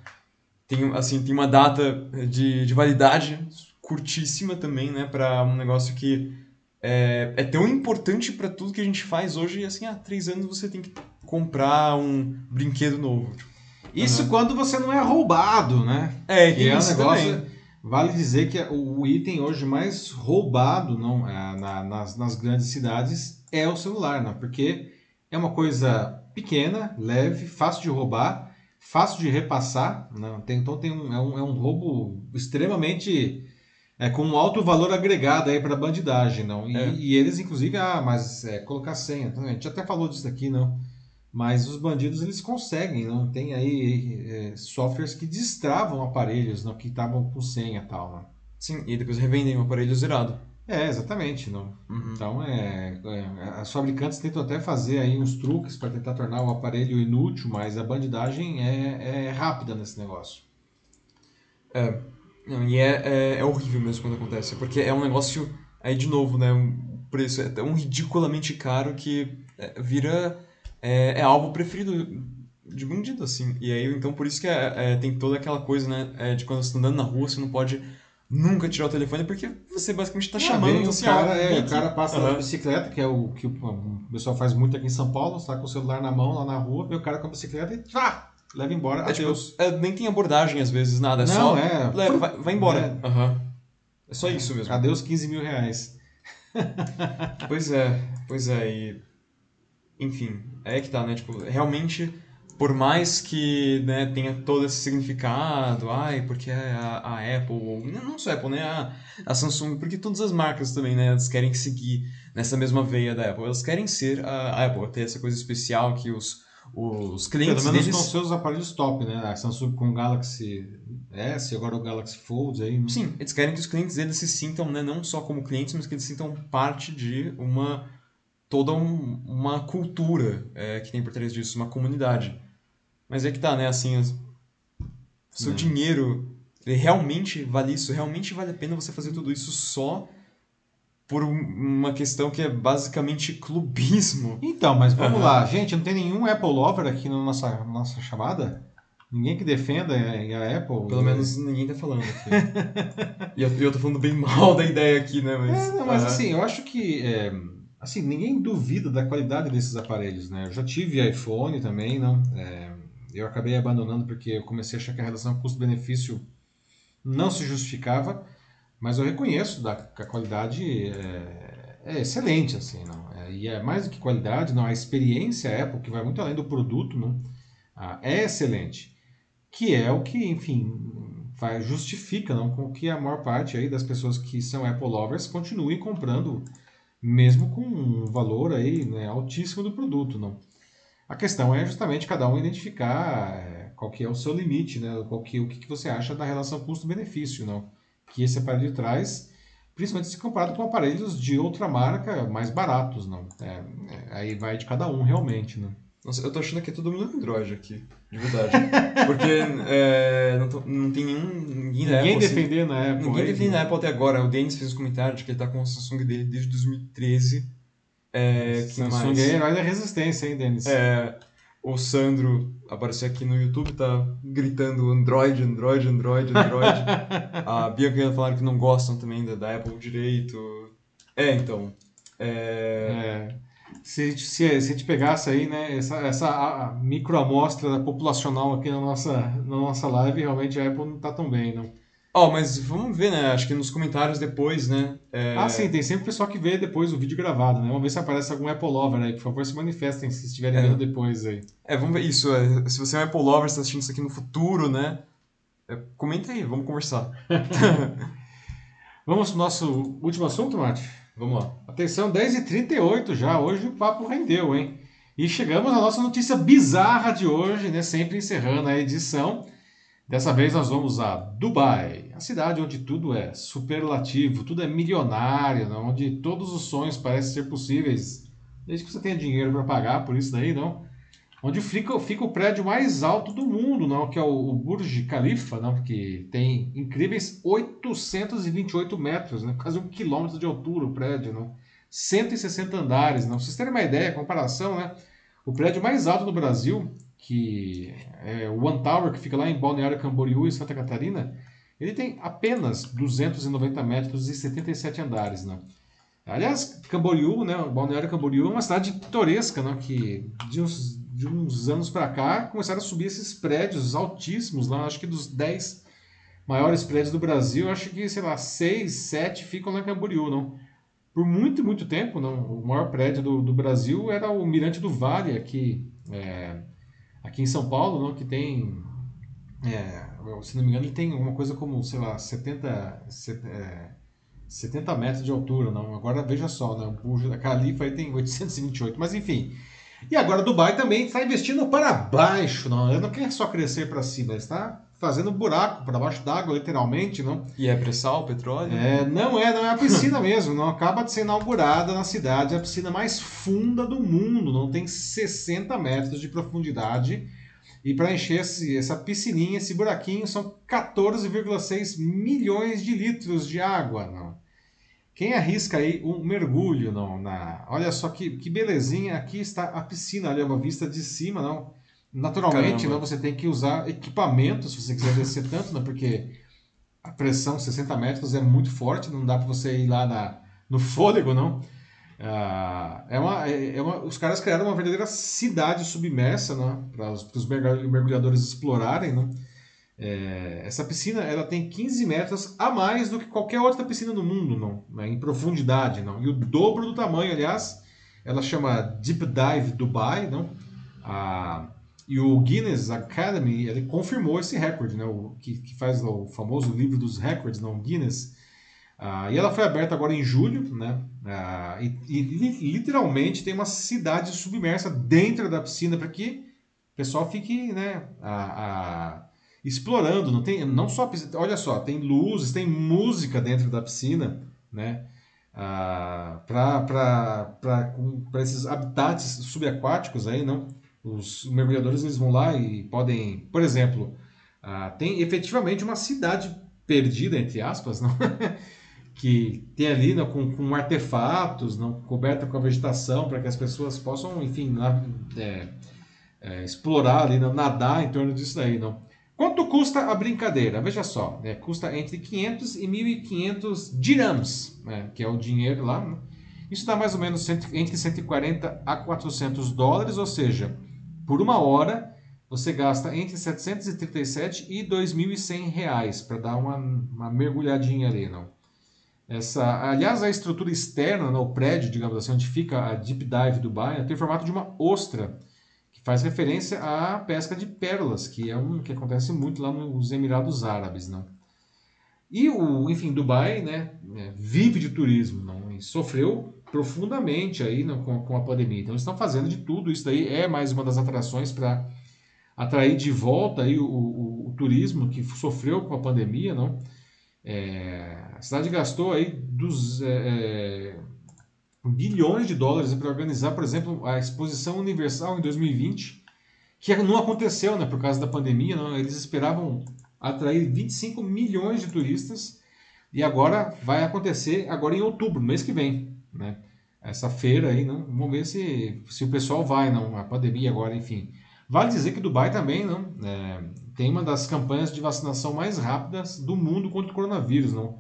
tem assim tem uma data de, de validade curtíssima também né para um negócio que é, é tão importante para tudo que a gente faz hoje e assim há três anos você tem que comprar um brinquedo novo Isso Uhum. quando você não é roubado, né? É, Que é um isso negócio. também. Vale dizer que o item hoje mais roubado não, é, na- nas, nas grandes cidades é o celular, não? porque é uma coisa pequena, leve, fácil de roubar, fácil de repassar. Não? Tem, então tem um, é, um, é um roubo extremamente. É, com um alto valor agregado aí para bandidagem, não? E, É. e eles, inclusive, ah, mas é, colocar senha. Então, a gente até falou disso aqui, não? Mas os bandidos eles conseguem, não tem aí é, softwares que destravam aparelhos, não, que estavam com senha e tal, não. Sim, e depois revendem o aparelho zerado. É, exatamente. Não. Uhum. Então, é, é, as fabricantes tentam até fazer aí uns truques para tentar tornar o aparelho inútil, mas a bandidagem é, é rápida nesse negócio. É. Não, e é, é, é horrível mesmo quando acontece, porque é um negócio, aí de novo, né, o preço é tão ridiculamente caro que é, vira, é, é alvo preferido de bandido, assim. E aí, então, por isso que é, é, tem toda aquela coisa, né, é, de quando você tá andando na rua, você não pode nunca tirar o telefone, porque você basicamente tá chamando, Vem então, o assim, cara, ó, é, o cara passa Aham. na bicicleta, que é o que o, pessoal faz muito aqui em São Paulo, está com o celular na mão lá na rua, vê o cara com a bicicleta e tchá, leva embora. É, tipo, Adeus. é, nem tem abordagem às vezes, nada, é Não, só é. leva, vai, vai embora. É. Aham. É só isso mesmo. Adeus 15 mil reais. [laughs] Pois é, pois é, e. Enfim, é que tá, né? Tipo, realmente, por mais que né, tenha todo esse significado, ai, porque a, a Apple, ou não só a Apple, né? A, a Samsung, porque todas as marcas também, né? Elas querem seguir nessa mesma veia da Apple. Elas querem ser a, a Apple, ter essa coisa especial que os, os clientes Pelo menos deles. com seus aparelhos top, né? A Samsung com o Galaxy S, agora o Galaxy Fold aí. né? Sim, eles querem que os clientes deles se sintam, né, não só como clientes, mas que eles sintam parte de uma toda um- uma cultura é, que tem por trás disso, uma comunidade. Mas é que tá, né, assim, os- seu É. dinheiro, realmente vale isso? Realmente vale a pena você fazer tudo isso só por um- uma questão que é basicamente clubismo? Então, mas vamos Aham. lá. Gente, não tem nenhum Apple Lover aqui na nossa, nossa chamada? Ninguém que defenda a Apple? Pelo menos ninguém tá falando aqui. [laughs] e eu, eu tô falando bem mal da ideia aqui, né, mas... É, não, mas assim, eu acho que é, assim, ninguém duvida da qualidade desses aparelhos, né? Eu já tive iPhone também, não. É, eu acabei abandonando porque eu comecei a achar que a relação custo-benefício não se justificava, mas eu reconheço da, que a qualidade é, é excelente, assim, não. É, e é mais do que qualidade, não. A experiência Apple, que vai muito além do produto, não, ah, é excelente. Que é o que, enfim, faz, justifica não, com que a maior parte aí das pessoas que são Apple lovers continuem comprando, mesmo com um valor aí, né, altíssimo do produto. Não. A questão é justamente cada um identificar é, qual que é o seu limite, né, qual que, o que, que você acha da relação custo-benefício não, que esse aparelho traz, principalmente se comparado com aparelhos de outra marca mais baratos. Não. É, é, aí vai de cada um realmente. Não. Nossa, eu tô achando que é todo mundo Android aqui, de verdade. Porque é, não, tô- não tem nenhum. Ninguém, Ninguém Apple, assim, defendendo a Apple. Ninguém aí, defende a Apple até agora. O Denis fez um comentário de que ele tá com o Samsung dele desde 2013. É, Samsung mais? é herói da resistência, hein, Denis? É, o Sandro apareceu aqui no YouTube, tá gritando Android, Android, Android, Android. [laughs] a Bianca ela falaram que não gostam também da, da Apple direito. É, então. É, É, se, se, se a gente pegasse aí, né, essa, essa microamostra populacional aqui na nossa, na nossa live, realmente a Apple não tá tão bem, não. Ó, mas vamos ver, né? Acho que nos comentários depois, né? é, Ah, sim, tem sempre pessoal que vê depois o vídeo gravado, né? Vamos ver se aparece algum Apple Lover aí, por favor, se manifestem se estiverem É. vendo depois aí. É, vamos ver isso. é, se você é um Apple Lover, está assistindo isso aqui no futuro, né? é, comenta aí, vamos conversar. [laughs] Vamos pro nosso último assunto, Mate? Vamos lá. Atenção, 10h38 já, hoje o papo rendeu, hein? E chegamos à nossa notícia bizarra de hoje, né? Sempre encerrando a edição. Dessa vez nós vamos a Dubai, a cidade onde tudo é superlativo, tudo é milionário, né? onde todos os sonhos parecem ser possíveis, desde que você tenha dinheiro para pagar por isso daí, não? Onde fica, fica o prédio mais alto do mundo, não? Que é o, o Burj Khalifa, não? Que tem incríveis 828 metros, né? Quase um quilômetro de altura o prédio, não? 160 andares, não? Pra vocês terem uma ideia, comparação, né? O prédio mais alto do Brasil, que é o One Tower, que fica lá em Balneário Camboriú, em Santa Catarina, ele tem apenas 290 metros e 77 andares, né? Aliás, Camboriú, né, Balneário Camboriú é uma cidade pitoresca, né, que de uns, de uns anos para cá começaram a subir esses prédios altíssimos lá, acho que dos 10 maiores prédios do Brasil, acho que, sei lá, 6, 7 ficam lá em Camboriú, não? Por muito, muito tempo, não, o maior prédio do, do Brasil era o Mirante do Vale, aqui, é, aqui em São Paulo, não, que tem, é, se não me engano, ele tem uma coisa como, sei lá, 70, set- é, 70 metros de altura, não. Agora veja só, né? O Burj Khalifa aí tem 828, mas enfim. E agora Dubai também está investindo para baixo, não. Ele não quer só crescer para cima, está fazendo buraco para baixo d'água, literalmente, não. E é pré-sal, petróleo? É, não é, não é a piscina [laughs] mesmo, não acaba de ser inaugurada na cidade, é a piscina mais funda do mundo, não tem 60 metros de profundidade. E para encher esse, essa piscininha, esse buraquinho, são 14,6 milhões de litros de água, não. Quem arrisca aí um mergulho, não, na... Olha só que, que belezinha, aqui está a piscina, olha, uma vista de cima, não. Naturalmente, não, você tem que usar equipamento se você quiser descer tanto, não, porque a pressão 60 metros é muito forte, não dá para você ir lá na, no fôlego, não. Ah, é uma, é, é uma, os caras criaram uma verdadeira cidade submersa né, para os mergulhadores explorarem. Né? É, essa piscina ela tem 15 metros a mais do que qualquer outra piscina do mundo, não, né, em profundidade. Não? E o dobro do tamanho, aliás, ela chama Deep Dive Dubai. Não? Ah, e o Guinness Academy ele confirmou esse recorde, né? o, que, que faz o famoso livro dos recordes, não? Guinness. Ah, e ela foi aberta agora em julho, né? Ah, e, e, literalmente tem uma cidade submersa dentro da piscina para que o pessoal fique, né? A, a, explorando. Não tem, não só olha só, tem luzes, tem música dentro da piscina, né? Ah, para esses habitats subaquáticos aí, não? Os mergulhadores eles vão lá e podem, por exemplo, ah, tem efetivamente uma cidade perdida entre aspas, não? [laughs] que tem ali não, com, com artefatos, não coberta com a vegetação, para que as pessoas possam, enfim, é, é, explorar ali, não, nadar em torno disso daí. Não. Quanto custa a brincadeira? Veja só, né, custa entre 500 e 1.500 dirhams, né, que é o dinheiro lá. Né? Isso dá mais ou menos entre 140 a 400 dólares, ou seja, por uma hora você gasta entre 737 e 2.100 reais para dar uma, uma mergulhadinha ali, não? Essa, aliás, a estrutura externa, no prédio, digamos assim, onde fica a Deep Dive Dubai, tem o formato de uma ostra, que faz referência à pesca de pérolas, que é um que acontece muito lá nos Emirados Árabes, não? E o, enfim, Dubai, né, é, vive de turismo, não? E sofreu profundamente aí não, com, com a pandemia. Então, eles estão fazendo de tudo. Isso daí é mais uma das atrações para atrair de volta aí o, o, o turismo que sofreu com a pandemia, não? É, a cidade gastou aí dos, é, é bilhões de dólares para organizar, por exemplo, a Exposição Universal em 2020, que não aconteceu né, por causa da pandemia. Não, eles esperavam atrair 25 milhões de turistas e agora vai acontecer agora em outubro, mês que vem. Né? Essa feira aí, não, vamos ver se, se o pessoal vai, não, a pandemia agora, enfim. Vale dizer que Dubai também não, é, tem uma das campanhas de vacinação mais rápidas do mundo contra o coronavírus. Não?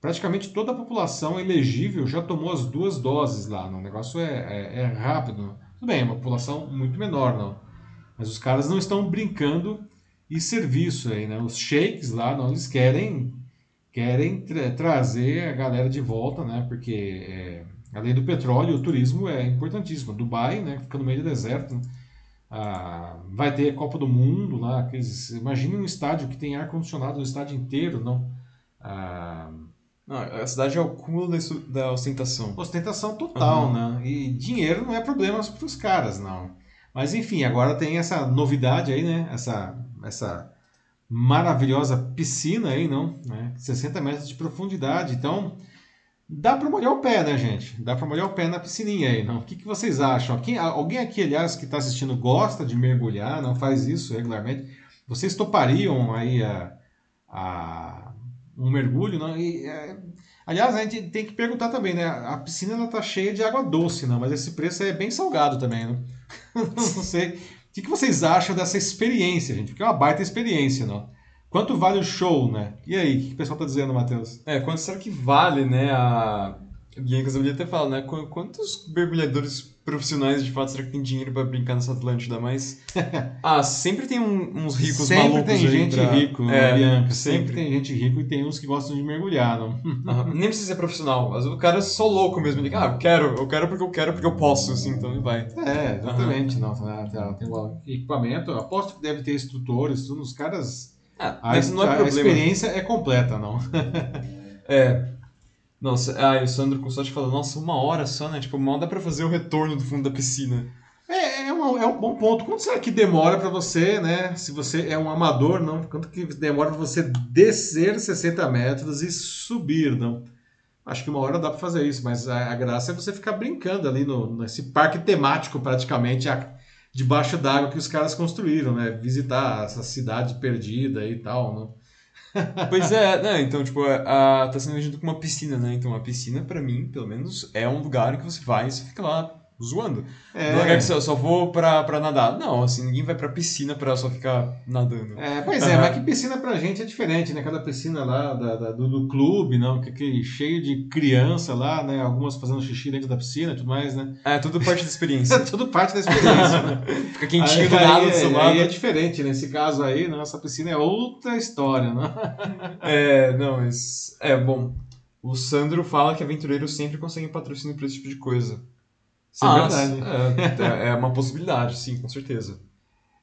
Praticamente toda a população elegível já tomou as duas doses lá. Não? O negócio é, é, é rápido. Tudo bem, é uma população muito menor, não. mas os caras não estão brincando e serviço aí, né? Os sheiks lá, não, eles querem querem tra trazer a galera de volta, né? Porque é, além do petróleo, o turismo é importantíssimo. Dubai, né? Fica no meio do deserto. Né? Ah, vai ter a Copa do Mundo lá. Aqueles, imagine um estádio que tem ar-condicionado o estádio inteiro, não? Ah, não, a cidade é o cúmulo da ostentação. Ostentação total, uhum. né? E dinheiro não é problema para os caras, não. Mas enfim, agora tem essa novidade aí, né? Essa, essa maravilhosa piscina aí, não? Né? 60 metros de profundidade. Então, Dá para molhar o pé, né, gente? Dá para molhar o pé na piscininha aí, não? O que, que vocês acham? Quem, alguém aqui, aliás, que está assistindo gosta de mergulhar, não faz isso regularmente? Vocês topariam aí a, a um mergulho, não? E, é, aliás, a gente tem que perguntar também, né? A piscina ela tá cheia de água doce, não? Mas esse preço é bem salgado também, né? [laughs] não sei. O que, que vocês acham dessa experiência, gente? Porque é uma baita experiência, não? Quanto vale o show, né? E aí, o que o pessoal tá dizendo, Matheus? É, quanto será que vale, né, a... O Guiancas eu até fala, né? Quantos mergulhadores profissionais de fato será que tem dinheiro para brincar nessa Atlântida? Mas. [laughs] ah, sempre tem um, uns ricos sempre malucos tem gente pra... rico, é, Bianca. Sempre. sempre. tem gente rico e tem uns que gostam de mergulhar, não? [laughs] nem precisa ser profissional. O cara é só louco mesmo. Ele ah, eu quero, eu quero porque eu quero, porque eu posso, assim, então ele vai. É, exatamente. Não, tem o equipamento, aposto que deve ter instrutores, tudo. Os caras ah, mas a, não é a problema. experiência é completa, não. [laughs] é. Nossa, ah, o Sandro Consorte falou, nossa, uma hora só, né? Tipo, mal dá pra fazer o retorno do fundo da piscina. É, é, um, é um bom ponto. Quanto será que demora para você, né? Se você é um amador, não? Quanto que demora para você descer 60 metros e subir, não? Acho que uma hora dá para fazer isso, mas a, a, graça é você ficar brincando ali no, nesse parque temático, praticamente, a, debaixo d'água que os caras construíram, né? Visitar essa cidade perdida e tal, não? Pois é, né? Então, tipo, a, a, tá sendo vendido como uma piscina, né? Então, a piscina, para mim, pelo menos, é um lugar que você vai e você fica lá zoando. É. Não é que eu só vou pra, pra nadar. Não, assim, ninguém vai pra piscina pra só ficar nadando. É, pois é, mas que piscina pra gente é diferente, né? Cada piscina lá da, da do, do, clube, não, que, que cheio de criança lá, né? Algumas fazendo xixi dentro da piscina e tudo mais, né? É, tudo parte da experiência. é [laughs] tudo parte da experiência, né? [laughs] Fica quentinho aí, do nada do seu lado. Aí é diferente, nesse caso aí, nossa piscina é outra história, né? [laughs] é, não, mas... É, bom... O Sandro fala que aventureiros sempre conseguem patrocínio para esse tipo de coisa. Isso é ah, é verdade. É, é, uma possibilidade, sim, com certeza.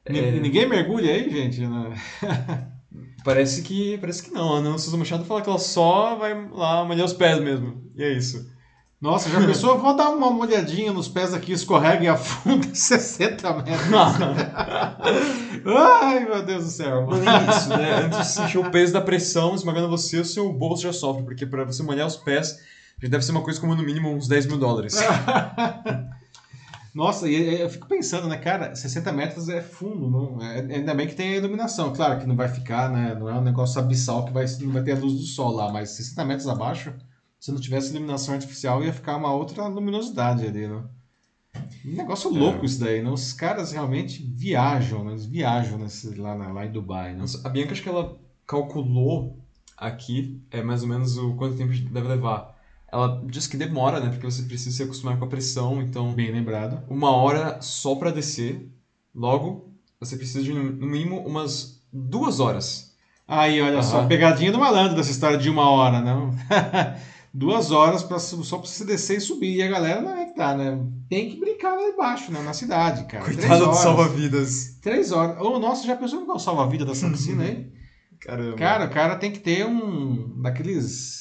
É... Ninguém mergulha aí, gente? Né? [laughs] parece que parece que não. A Ana Souza Machado fala que ela só vai lá molhar os pés mesmo. E é isso. Nossa, já pensou? Vou dar uma molhadinha nos pés aqui, escorrega e afunda [laughs] 60 metros. [laughs] Ai, meu Deus do céu. Não é isso, né? Antes de sentir o peso da pressão esmagando você, o seu bolso já sofre, porque para você molhar os pés deve ser uma coisa como no mínimo uns 10 mil dólares. [laughs] Nossa, e eu fico pensando, né, cara, 60 metros é fundo, não, é, ainda bem que tem a iluminação, claro que não vai ficar, né, não é um negócio abissal que vai, não vai ter a luz do sol lá, mas 60 metros abaixo, se não tivesse iluminação artificial, ia ficar uma outra luminosidade ali, né? Um negócio louco é. isso daí, né? Os caras realmente viajam, né? Eles viajam nesse, lá, lá em Dubai, né? A Bianca, acho que ela calculou aqui, é mais ou menos o quanto tempo deve levar. Ela diz que demora, né? Porque você precisa se acostumar com a pressão, então. Bem lembrado. Uma hora só para descer. Logo, você precisa de no mínimo umas duas horas. Aí, olha uhum. só, pegadinha do malandro dessa história de uma hora, não? [laughs] duas horas pra, só pra você descer e subir. E a galera não é que tá, né? Tem que brincar lá embaixo, né? Na cidade, cara. Coitado do salva-vidas. Três horas. Ô, oh, nossa, já pensou em qual salva-vida dessa piscina aí? Caramba. Cara, o cara tem que ter um daqueles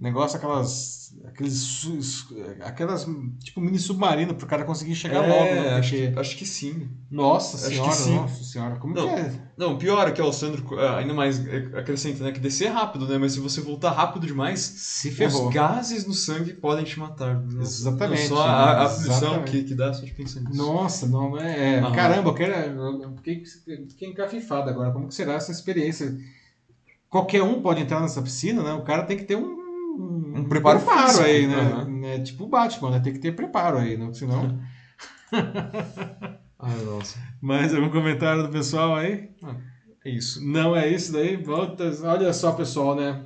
negócio, aquelas. Aqueles. Aquelas. Tipo, mini submarino pro cara conseguir chegar é, logo. Né? Acho, que, acho que sim. Nossa acho senhora, sim. nossa senhora. Como não, que é? Não, pior é que o Sandro é, ainda mais acrescenta, né? Que descer rápido, né? Mas se você voltar rápido demais, se ferrou. Os gases no sangue podem te matar. Exatamente. Não, só a, a punição que, que dá só de pensar nisso. Nossa, não, é. Ah, caramba, eu quero. Eu fiquei, fiquei encafifado agora. Como que será essa experiência? Qualquer um pode entrar nessa piscina, né? O cara tem que ter um um, preparo, preparo aí, né? Uhum. É tipo o Batman, né? Tem que ter preparo aí, né? Senão. [laughs] Ai, nossa. Mais algum comentário do pessoal aí? Ah, é isso. Não é isso daí? Volta. Olha só, pessoal, né?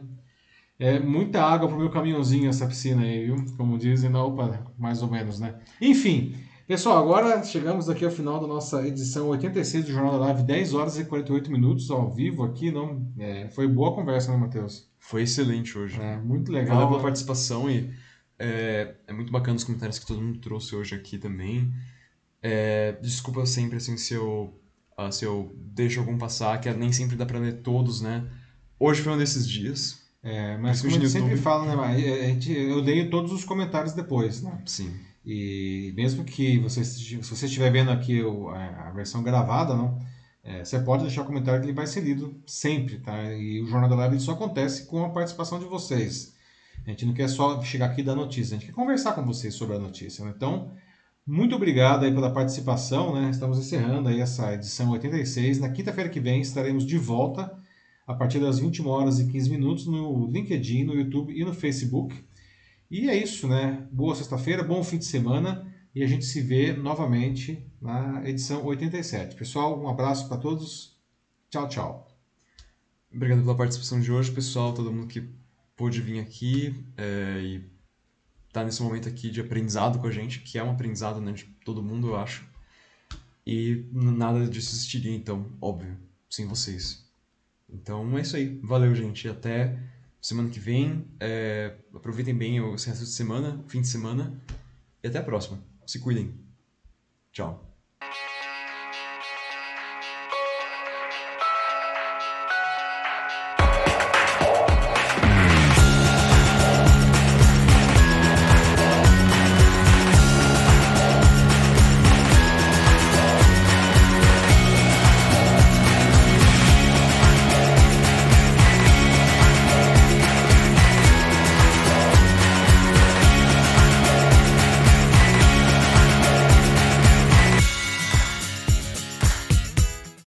É muita água pro meu caminhãozinho essa piscina aí, viu? Como dizem, não, opa, mais ou menos, né? Enfim, pessoal, agora chegamos aqui ao final da nossa edição 86 do Jornal da Live, 10 horas e 48 minutos ao vivo aqui, não? É, foi boa conversa, né, Matheus? Foi excelente hoje. É, muito legal. Valeu pela participação e é, é, muito bacana os comentários que todo mundo trouxe hoje aqui também. É, desculpa sempre assim, se eu, uh, se eu deixo algum passar, que nem sempre dá para ler todos, né? Hoje foi um desses dias. É, mas como a gente sempre fala, né, a gente, eu leio todos os comentários depois, né? Sim. E mesmo que você, se você estiver vendo aqui a, versão gravada, não? É, você pode deixar comentário que ele vai ser lido sempre, tá? E o Jornal da Live só acontece com a participação de vocês. A gente não quer só chegar aqui e dar notícia, a gente quer conversar com vocês sobre a notícia. Né? Então, muito obrigado aí pela participação, né? Estamos encerrando aí essa edição 86. Na quinta-feira que vem estaremos de volta a partir das 21 horas e 15 minutos no LinkedIn, no YouTube e no Facebook. E é isso, né? Boa sexta-feira, bom fim de semana e a gente se vê novamente na edição 87. Pessoal, um abraço para todos. Tchau, tchau. Obrigado pela participação de hoje, pessoal, todo mundo que pôde vir aqui é, e tá nesse momento aqui de aprendizado com a gente, que é um aprendizado né, de todo mundo, eu acho. E nada disso existiria, então, óbvio, sem vocês. Então é isso aí. Valeu, gente. Até semana que vem. É, aproveitem bem o resto de semana, fim de semana. E até a próxima. Se cuidem. Tchau.